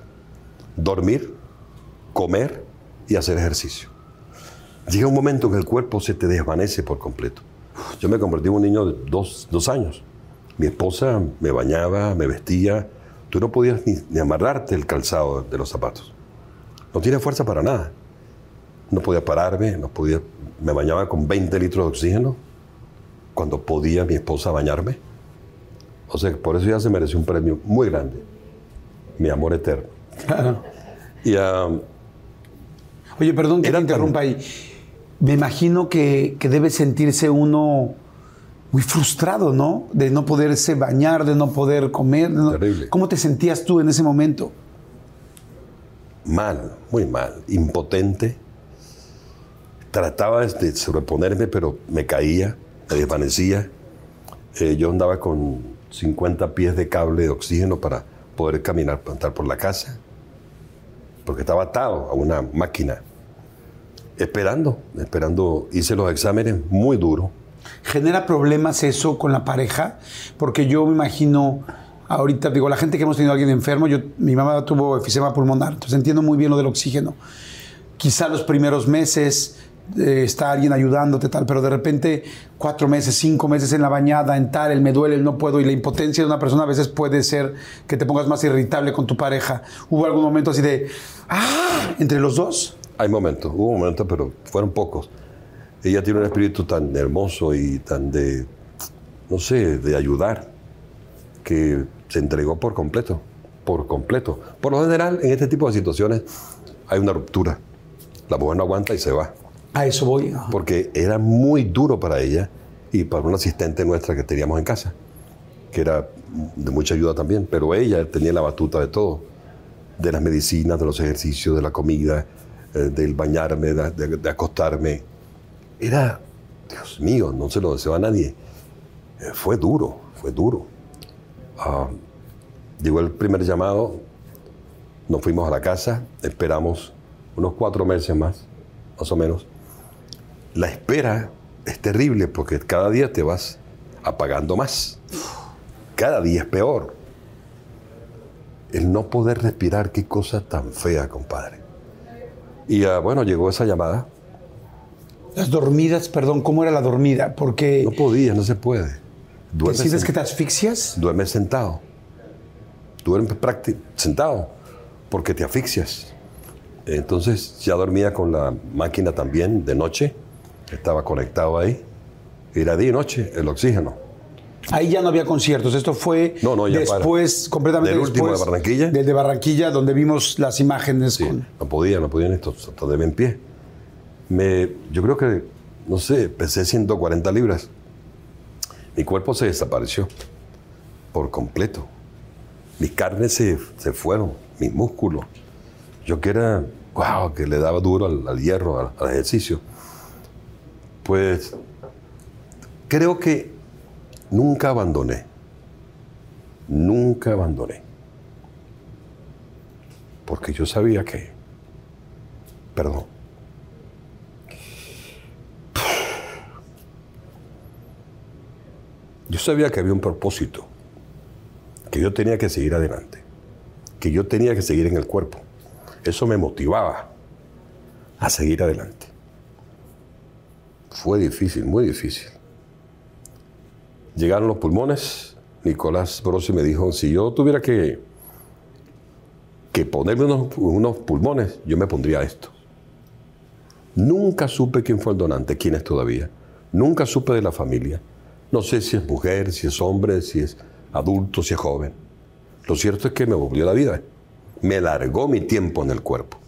Dormir, comer y hacer ejercicio. Llega un momento en que el cuerpo se te desvanece por completo. Yo me convertí en un niño de dos, dos años. Mi esposa me bañaba, me vestía. Tú no podías ni, ni amarrarte el calzado de los zapatos. No tiene fuerza para nada. No podía pararme, no podía, me bañaba con 20 litros de oxígeno cuando podía mi esposa bañarme. O sea, por eso ya se mereció un premio muy grande. Mi amor eterno. Claro. Y ah, Oye, perdón que te tan- interrumpa ahí. Me imagino que, que debe sentirse uno muy frustrado, ¿no? De no poderse bañar, de no poder comer. no- Terrible. ¿Cómo te sentías tú en ese momento? mal, muy mal, impotente. Trataba de sobreponerme, pero me caía, me desvanecía. Eh, yo andaba con 50 pies de cable de oxígeno para poder caminar, para entrar por la casa, porque estaba atado a una máquina. Esperando, esperando, hice los exámenes muy duros. ¿Genera problemas eso con la pareja? Porque yo me imagino ahorita, digo, la gente que hemos tenido a alguien enfermo, yo, mi mamá tuvo efisema pulmonar, entonces entiendo muy bien lo del oxígeno. Quizá los primeros meses eh, está alguien ayudándote, tal, pero de repente cuatro meses, cinco meses en la bañada, en tal, el me duele, el no puedo, y la impotencia de una persona a veces puede ser que te pongas más irritable con tu pareja. ¿Hubo algún momento así de, ah, entre los dos? Hay momentos, hubo momentos, pero fueron pocos. Ella tiene un espíritu tan hermoso y tan de, no sé, de ayudar, que se entregó por completo, por completo. Por lo general, en este tipo de situaciones hay una ruptura. La mujer no aguanta y se va. A eso voy. Porque era muy duro para ella y para una asistente nuestra que teníamos en casa, que era de mucha ayuda también, pero ella tenía la batuta de todo, de las medicinas, de los ejercicios, de la comida, eh, del bañarme, de, acostarme. Era, Dios mío, no se lo deseo a nadie. Eh, fue duro, fue duro. Ah, llegó el primer llamado, nos fuimos a la casa, esperamos unos cuatro meses más, más o menos la espera es terrible porque cada día te vas apagando más. Cada día es peor. El no poder respirar, qué cosa tan fea, compadre. Y uh, bueno, llegó esa llamada. Las dormidas, perdón, ¿cómo era la dormida? Porque... No podía, no se puede. Duermes ¿Sientes que te asfixias? Duermes sentado. Duermes sentado porque te asfixias. Entonces ya dormía con la máquina también de noche estaba conectado ahí. Era día y noche el oxígeno. Ahí ya no había conciertos. Esto fue después, completamente ¿Del último de Barranquilla? Del de Barranquilla, donde vimos las imágenes. No podía, no podían esto, de en pie. Me, yo creo que, no sé, pesé 140 libras. Mi cuerpo se desapareció por completo. Mis carnes se, se fueron, mis músculos. Yo que era, wow, que le daba duro al, hierro, al ejercicio pues creo que nunca abandoné. Nunca abandoné. Porque yo sabía que, perdón, yo sabía que había un propósito, que yo tenía que seguir adelante, que yo tenía que seguir en el cuerpo. Eso me motivaba a seguir adelante. Fue difícil, muy difícil. Llegaron los pulmones. Nicolás Brosi me dijo, si yo tuviera que, que ponerme unos, pulmones, yo me pondría esto. Nunca supe quién fue el donante, quién es todavía. Nunca supe de la familia. No sé si es mujer, si es hombre, si es adulto, si es joven. Lo cierto es que me volvió la vida. Me largó mi tiempo en el cuerpo.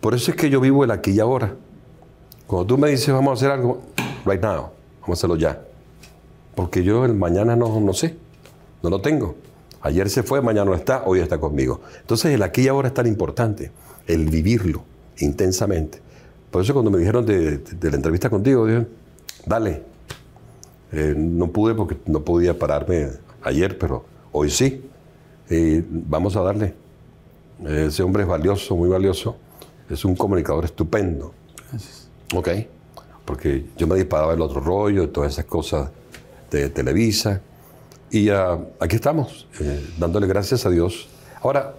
Por eso es que yo vivo el aquí y ahora. Cuando tú me dices vamos a hacer algo, right now, vamos a hacerlo ya. Porque yo el mañana no, no sé, no lo tengo. Ayer se fue, mañana no está, hoy está conmigo. Entonces el aquí y ahora es tan importante, el vivirlo intensamente. Por eso cuando me dijeron de, la entrevista contigo, dije, dale. Eh, no pude porque no podía pararme ayer, pero hoy sí. vamos a darle. Ese hombre es valioso, muy valioso. Es un comunicador estupendo. Gracias. Ok. Porque yo me disparaba el otro rollo, todas esas cosas de Televisa. Y ah, aquí estamos, eh, dándole gracias a Dios. Ahora,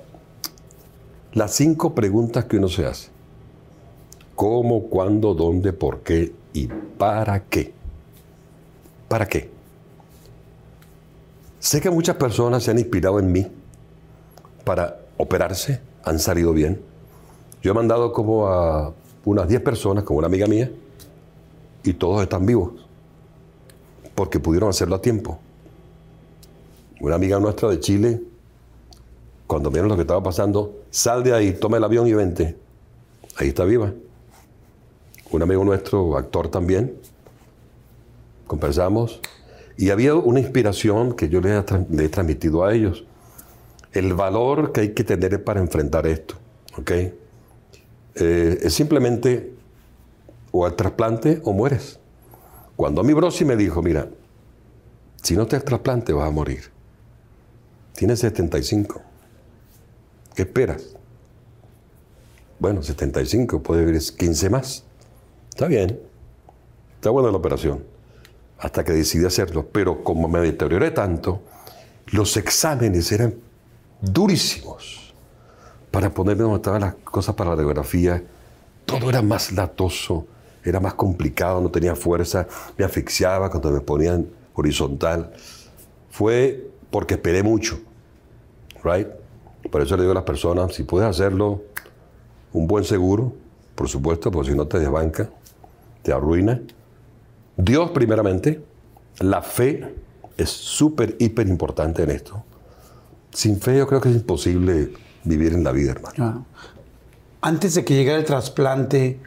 las cinco preguntas que uno se hace. ¿Cómo, cuándo, dónde, por qué y para qué? ¿Para qué? Sé que muchas personas se han inspirado en mí para operarse, han salido bien. Yo he mandado como a unas 10 personas con una amiga mía y todos están vivos porque pudieron hacerlo a tiempo. Una amiga nuestra de Chile, cuando vieron lo que estaba pasando, sal de ahí, toma el avión y vente. Ahí está viva. Un amigo nuestro, actor también, conversamos y había una inspiración que yo le he, transmitido a ellos. El valor que hay que tener para enfrentar esto. ¿ok?, eh, es simplemente o al trasplante o mueres. Cuando mi brosi me dijo, mira, si no te trasplante vas a morir. Tienes 75. ¿Qué esperas? Bueno, 75, puede vivir 15 más. Está bien. Está buena la operación. Hasta que decidí hacerlo. Pero como me deterioré tanto, Los exámenes eran durísimos para ponerme donde estaban las cosas para la radiografía. Todo era más latoso, era más complicado, no tenía fuerza, me asfixiaba cuando me ponían horizontal. Fue porque esperé mucho, right? Por eso le digo a las personas, si puedes hacerlo, un buen seguro, por supuesto, porque si no te desbanca, te arruina. Dios primeramente, la fe es súper, hiper importante en esto. Sin fe yo creo que es imposible vivir en la vida, hermano. Antes de que llegara el trasplante,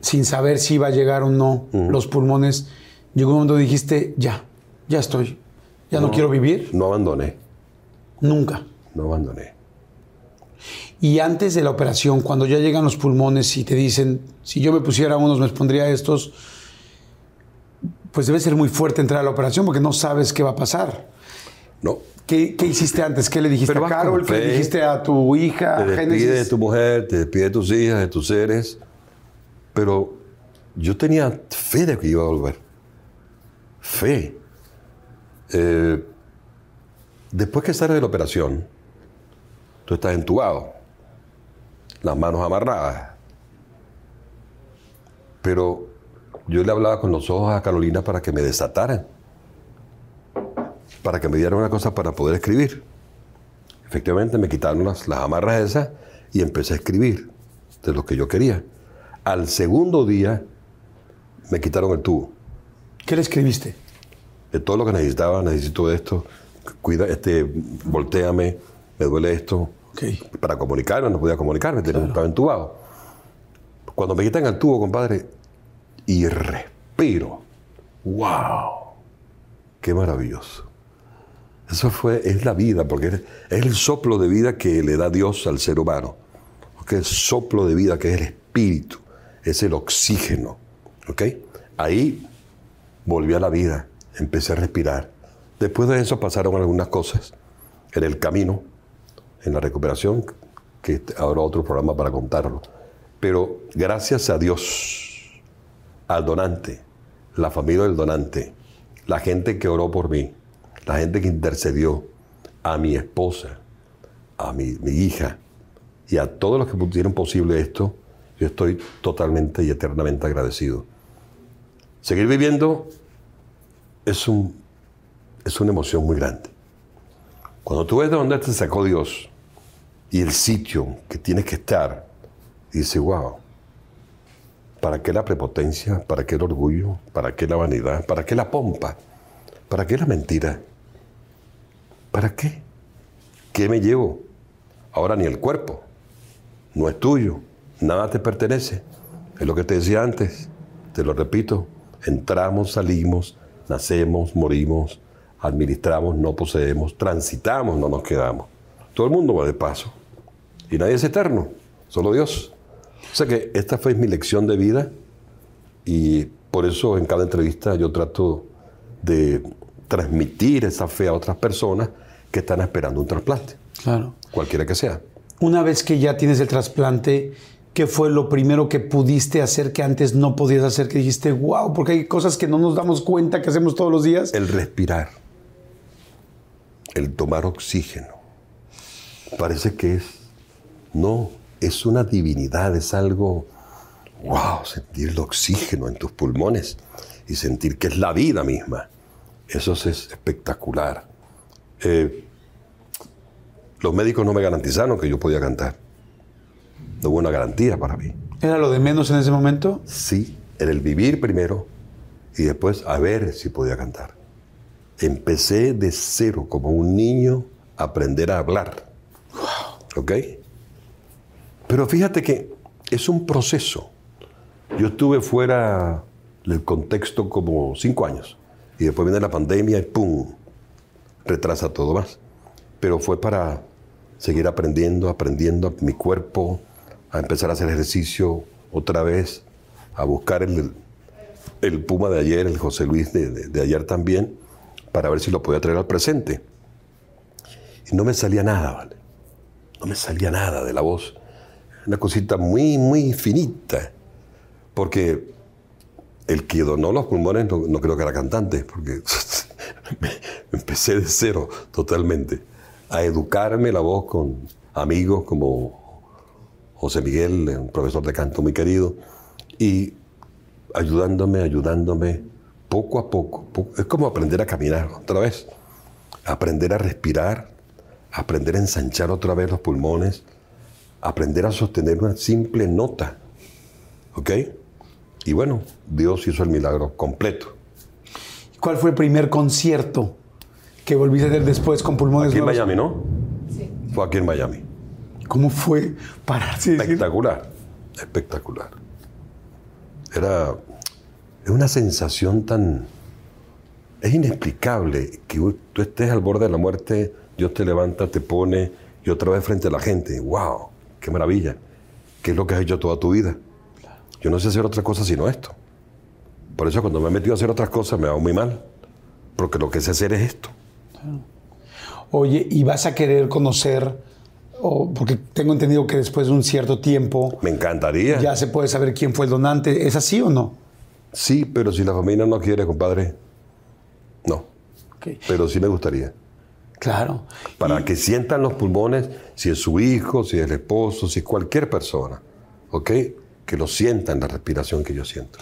sin saber si iba a llegar o no los pulmones, llegó un momento dijiste, ya, ya estoy, ya no, quiero vivir. No abandoné. Nunca. No abandoné. Y antes de la operación, cuando ya llegan los pulmones y te dicen, si yo me pusiera unos, me pondría estos, pues debe ser muy fuerte entrar a la operación porque no sabes qué va a pasar. No. ¿Qué, hiciste antes? ¿Qué le dijiste a Carol? ¿Qué le dijiste a tu hija? Te despide de tu mujer, te despide de tus hijas, de tus seres. Pero yo tenía fe de que iba a volver. Fe. Eh, después que sales de la operación, tú estás entubado, las manos amarradas. Pero yo le hablaba con los ojos a Carolina para que me desataran, para que me dieran una cosa para poder escribir. Efectivamente me quitaron las, las amarras esas y empecé a escribir de lo que yo quería. Al segundo día me quitaron el tubo. ¿Qué le escribiste? De todo lo que necesitaba, necesito esto, cuida, este, volteame, me duele esto. Para comunicarme, no podía comunicarme, estaba entubado. Cuando me quitan el tubo, compadre, y respiro. ¡Wow! ¡Qué maravilloso! Eso fue, es la vida, porque es, el soplo de vida que le da Dios al ser humano. Porque el soplo de vida que es el espíritu, es el oxígeno. ¿Ok? Ahí volví a la vida, empecé a respirar. Después de eso pasaron algunas cosas en el camino, en la recuperación, que habrá otro programa para contarlo. Pero gracias a Dios, al donante, la familia del donante, la gente que oró por mí, la gente que intercedió, a mi esposa, a mi, hija y a todos los que pusieron posible esto, yo estoy totalmente y eternamente agradecido. Seguir viviendo es, un, es una emoción muy grande. Cuando tú ves de dónde te sacó Dios y el sitio que tienes que estar, dices, wow, ¿Para qué la prepotencia? ¿Para qué el orgullo? ¿Para qué la vanidad? ¿Para qué la pompa? ¿Para qué la mentira? ¿Para qué? ¿Qué me llevo? Ahora ni el cuerpo. No es tuyo. Nada te pertenece. Es lo que te decía antes. Te lo repito. Entramos, salimos, nacemos, morimos, administramos, no poseemos, transitamos, no nos quedamos. Todo el mundo va de paso. Y nadie es eterno. Solo Dios. O sea que esta fue mi lección de vida y por eso en cada entrevista yo trato de transmitir esa fe a otras personas que están esperando un trasplante. Claro. Cualquiera que sea. Una vez que ya tienes el trasplante, ¿qué fue lo primero que pudiste hacer que antes no podías hacer? Que dijiste, wow, porque hay cosas que no nos damos cuenta que hacemos todos los días. El respirar. El tomar oxígeno. Parece que es. No, es una divinidad, es algo, wow, sentir el oxígeno en tus pulmones y sentir que es la vida misma. Eso es espectacular. Eh, los médicos no me garantizaron que yo podía cantar. No hubo una garantía para mí. ¿Era lo de menos en ese momento? Sí, era el vivir primero y después a ver si podía cantar. Empecé de cero, como un niño, a aprender a hablar. Wow. ¿Ok? Pero fíjate que es un proceso. Yo estuve fuera del contexto como cinco años y después viene la pandemia y ¡pum! retrasa todo más. Pero fue para seguir aprendiendo, aprendiendo mi cuerpo, a empezar a hacer ejercicio otra vez, a buscar el, el Puma de ayer, el José Luis de, de ayer también, para ver si lo podía traer al presente. Y no me salía nada, ¿vale? No me salía nada de la voz una cosita muy, muy finita, porque el que donó los pulmones no, creo que era cantante, porque *laughs* empecé de cero totalmente a educarme la voz con amigos como José Miguel, un profesor de canto muy querido, y ayudándome, ayudándome poco a poco. Es como aprender a caminar otra vez, aprender a respirar, aprender a ensanchar otra vez los pulmones, aprender a sostener una simple nota. ¿Ok? Y bueno, Dios hizo el milagro completo. ¿Cuál fue el primer concierto que volviste a hacer después con pulmones Aquí en Miami, ¿no? Sí. Fue aquí en Miami. ¿Cómo fue pararse? Espectacular, espectacular. Era es una sensación tan... Es inexplicable que tú estés al borde de la muerte, Dios te levanta, te pone y otra vez frente a la gente. ¡Wow! ¡Qué maravilla! ¿Qué es lo que has hecho toda tu vida? Yo no sé hacer otra cosa sino esto. Por eso cuando me he metido a hacer otras cosas me va muy mal. Porque lo que sé hacer es esto. Oye, ¿y vas a querer conocer, o porque tengo entendido que después de un cierto tiempo... Me encantaría. Ya se puede saber quién fue el donante. ¿Es así o no? Sí, pero si la familia no quiere, compadre, no. Pero sí me gustaría. Claro. Para que sientan los pulmones, si es su hijo, si es el esposo, si es cualquier persona, ¿ok? Que lo sientan la respiración que yo siento.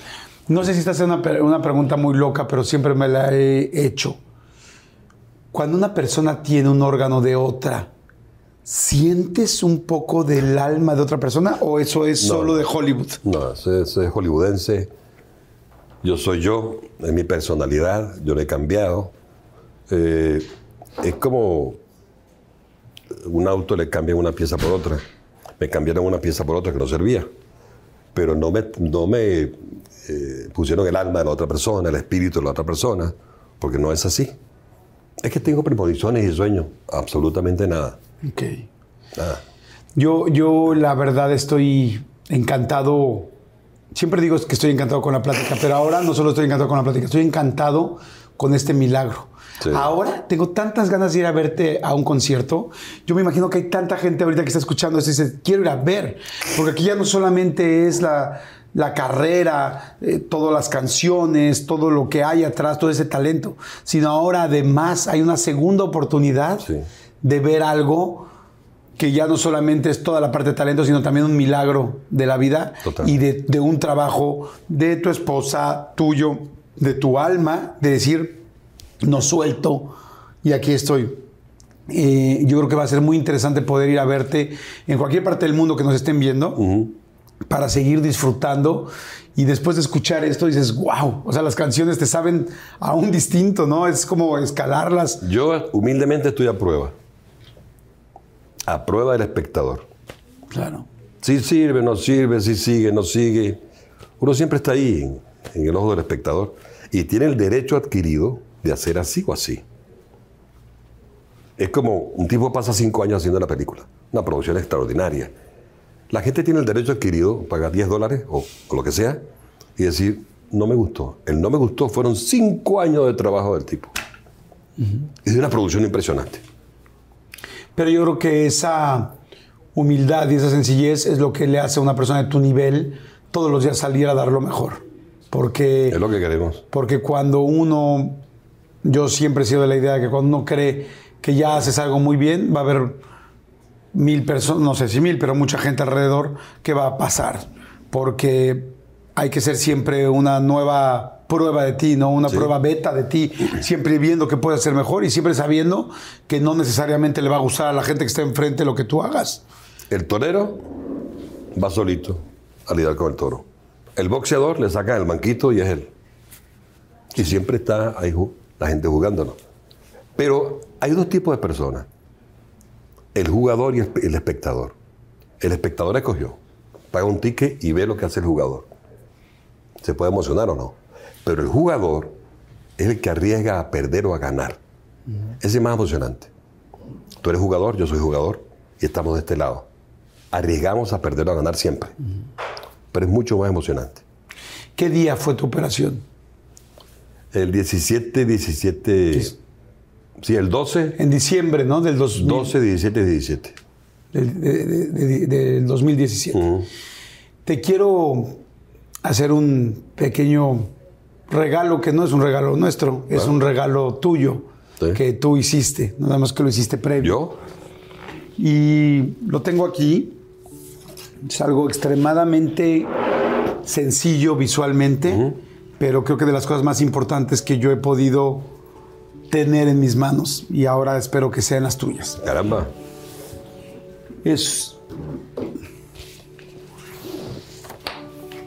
No sé si esta es una, una pregunta muy loca, pero siempre me la he hecho. Cuando una persona tiene un órgano de otra, ¿sientes un poco del alma de otra persona o eso es solo de Hollywood? No, eso es hollywoodense yo soy yo, es mi personalidad, yo lo he cambiado. Eh, es como un auto le cambian una pieza por otra. Me cambiaron una pieza por otra que no servía. Pero no me, no me eh, pusieron el alma de la otra persona, el espíritu de la otra persona, porque no es así. Es que tengo premoniciones y sueños, absolutamente nada. Ok. Nada. Yo, yo la verdad estoy encantado siempre digo que estoy encantado con la plática, pero ahora no solo estoy encantado con la plática, estoy encantado con este milagro. Ahora tengo tantas ganas de ir a verte a un concierto. Yo me imagino que hay tanta gente ahorita que está escuchando esto y dice, quiero ir a ver, porque aquí ya no solamente es la, carrera, eh, todas las canciones, todo lo que hay atrás, todo ese talento, sino ahora además hay una segunda oportunidad de ver algo que ya no solamente es toda la parte de talento, sino también un milagro de la vida y de, un trabajo de tu esposa, tuyo, de tu alma, de decir, no suelto y aquí estoy. Eh, yo creo que va a ser muy interesante poder ir a verte en cualquier parte del mundo que nos estén viendo para seguir disfrutando. Y después de escuchar esto dices, wow, o sea, las canciones te saben aún distinto, ¿no? Es como escalarlas. Yo humildemente estoy a prueba a prueba del espectador. Claro. Si sirve, no sirve, si sigue, no sigue. Uno siempre está ahí, en, el ojo del espectador, y tiene el derecho adquirido de hacer así o así. Es como un tipo pasa cinco años haciendo la película, una producción extraordinaria. La gente tiene el derecho adquirido, pagar 10 dólares o, lo que sea, y decir, no me gustó. El no me gustó fueron cinco años de trabajo del tipo. Es una producción impresionante. Pero yo creo que esa humildad y esa sencillez es lo que le hace a una persona de tu nivel todos los días salir a dar lo mejor. Porque, es lo que queremos. Porque cuando uno, yo siempre he sido de la idea de que cuando uno cree que ya haces algo muy bien, va a haber mil personas, no sé si mil, pero mucha gente alrededor que va a pasar. Porque hay que ser siempre una nueva prueba de ti, ¿no? Una prueba beta de ti, siempre viendo que puedes ser mejor y siempre sabiendo que no necesariamente le va a gustar a la gente que está enfrente lo que tú hagas. El torero va solito a lidiar con el toro. El boxeador le saca el manquito y es él. Y siempre está ahí la gente jugándolo. Pero hay dos tipos de personas. El jugador y el espectador. El espectador escogió. Paga un ticket y ve lo que hace el jugador. ¿Se puede emocionar o no? Pero el jugador es el que arriesga a perder o a ganar. Ese es más emocionante. Tú eres jugador, yo soy jugador y estamos de este lado. Arriesgamos a perder o a ganar siempre. Pero es mucho más emocionante. ¿Qué día fue tu operación? El 17, 17. Sí, el 12. En diciembre, ¿no? Del 12, 17, 17. Del, 2017. Te quiero hacer un pequeño regalo que no es un regalo nuestro, es un regalo tuyo. Sí. que tú hiciste, nada más que lo hiciste previo. ¿Yo? Y lo tengo aquí. Es algo extremadamente sencillo visualmente, pero creo que de las cosas más importantes que yo he podido tener en mis manos y ahora espero que sean las tuyas. Caramba. Es,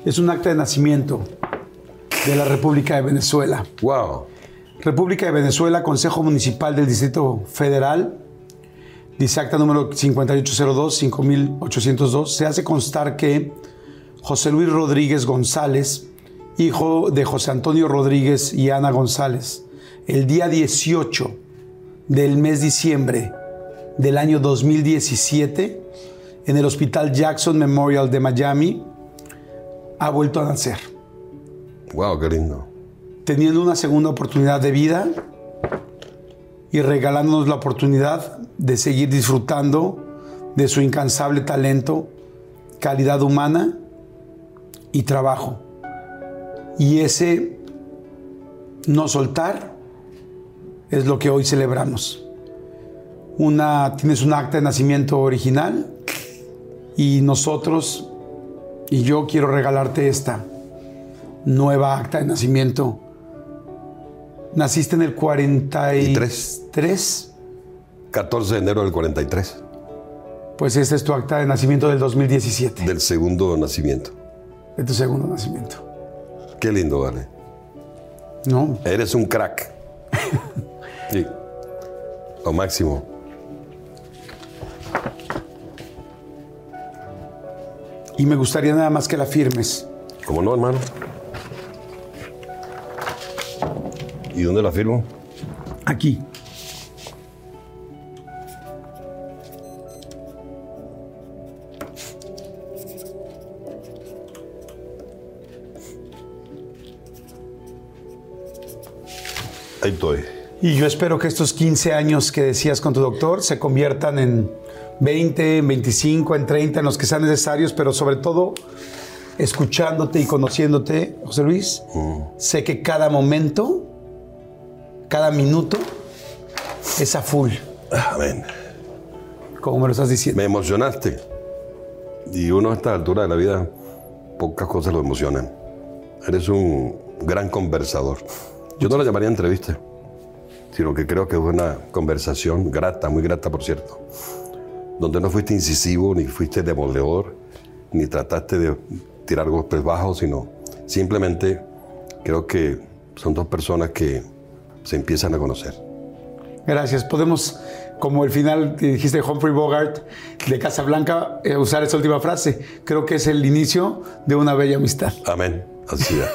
es un acta de nacimiento de la República de Venezuela. Wow. República de Venezuela, Consejo Municipal del Distrito Federal, dice acta número 5802-5802, se hace constar que José Luis Rodríguez González, hijo de José Antonio Rodríguez y Ana González, el día 18 del mes diciembre del año 2017, en el Hospital Jackson Memorial de Miami, ha vuelto a nacer Wow, qué lindo. teniendo una segunda oportunidad de vida y regalándonos la oportunidad de seguir disfrutando de su incansable talento, calidad humana y trabajo. Y ese no soltar es lo que hoy celebramos. Una, tienes un acta de nacimiento original y nosotros y yo quiero regalarte esta nueva acta de nacimiento. Naciste en el 43. 14 de enero del 43, Pues esta es tu acta de nacimiento del 2017, del segundo nacimiento. de tu segundo nacimiento. Qué lindo, vale. ¿No? Eres un crack. *laughs* Sí. Lo máximo. Y me gustaría nada más que la firmes. ¿Cómo no, hermano? ¿Y dónde la firmo? Aquí. Y yo espero que estos 15 años que decías con tu doctor se conviertan en 20, en 25, en 30, en los que sean necesarios, pero sobre todo escuchándote y conociéndote, José Luis, sé que cada momento, cada minuto es a full, Amén. como me lo estás diciendo. Me emocionaste. Y uno a esta altura de la vida, pocas cosas lo emocionan. Eres un gran conversador. Yo no la llamaría entrevista, sino que creo que es una conversación grata, muy grata, por cierto, donde no fuiste incisivo, ni fuiste demoledor, ni trataste de tirar golpes bajos, sino simplemente creo que son dos personas que se empiezan a conocer. Gracias. Podemos, como el final que dijiste Humphrey Bogart de Casablanca, eh, usar esa última frase. Creo que es el inicio de una bella amistad. Amén. Así es.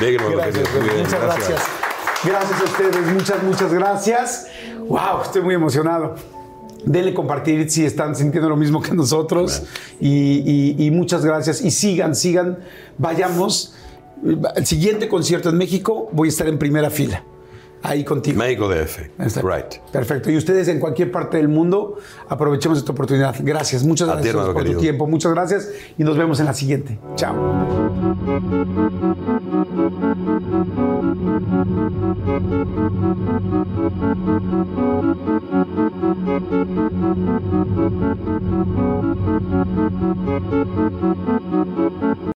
Bien, Gracias, bien, muchas gracias. Gracias a ustedes, muchas, muchas gracias. Wow, estoy muy emocionado. Denle compartir si están sintiendo lo mismo que nosotros. Y, y- y muchas gracias. Y sigan, sigan. Vayamos. El siguiente concierto en México voy a estar en primera fila. Ahí contigo. México DF. Está- Right. Perfecto. Y ustedes en cualquier parte del mundo, aprovechemos esta oportunidad. Gracias. Muchas ti, gracias por tu tiempo. Muchas gracias. Y nos vemos en la siguiente. Chao.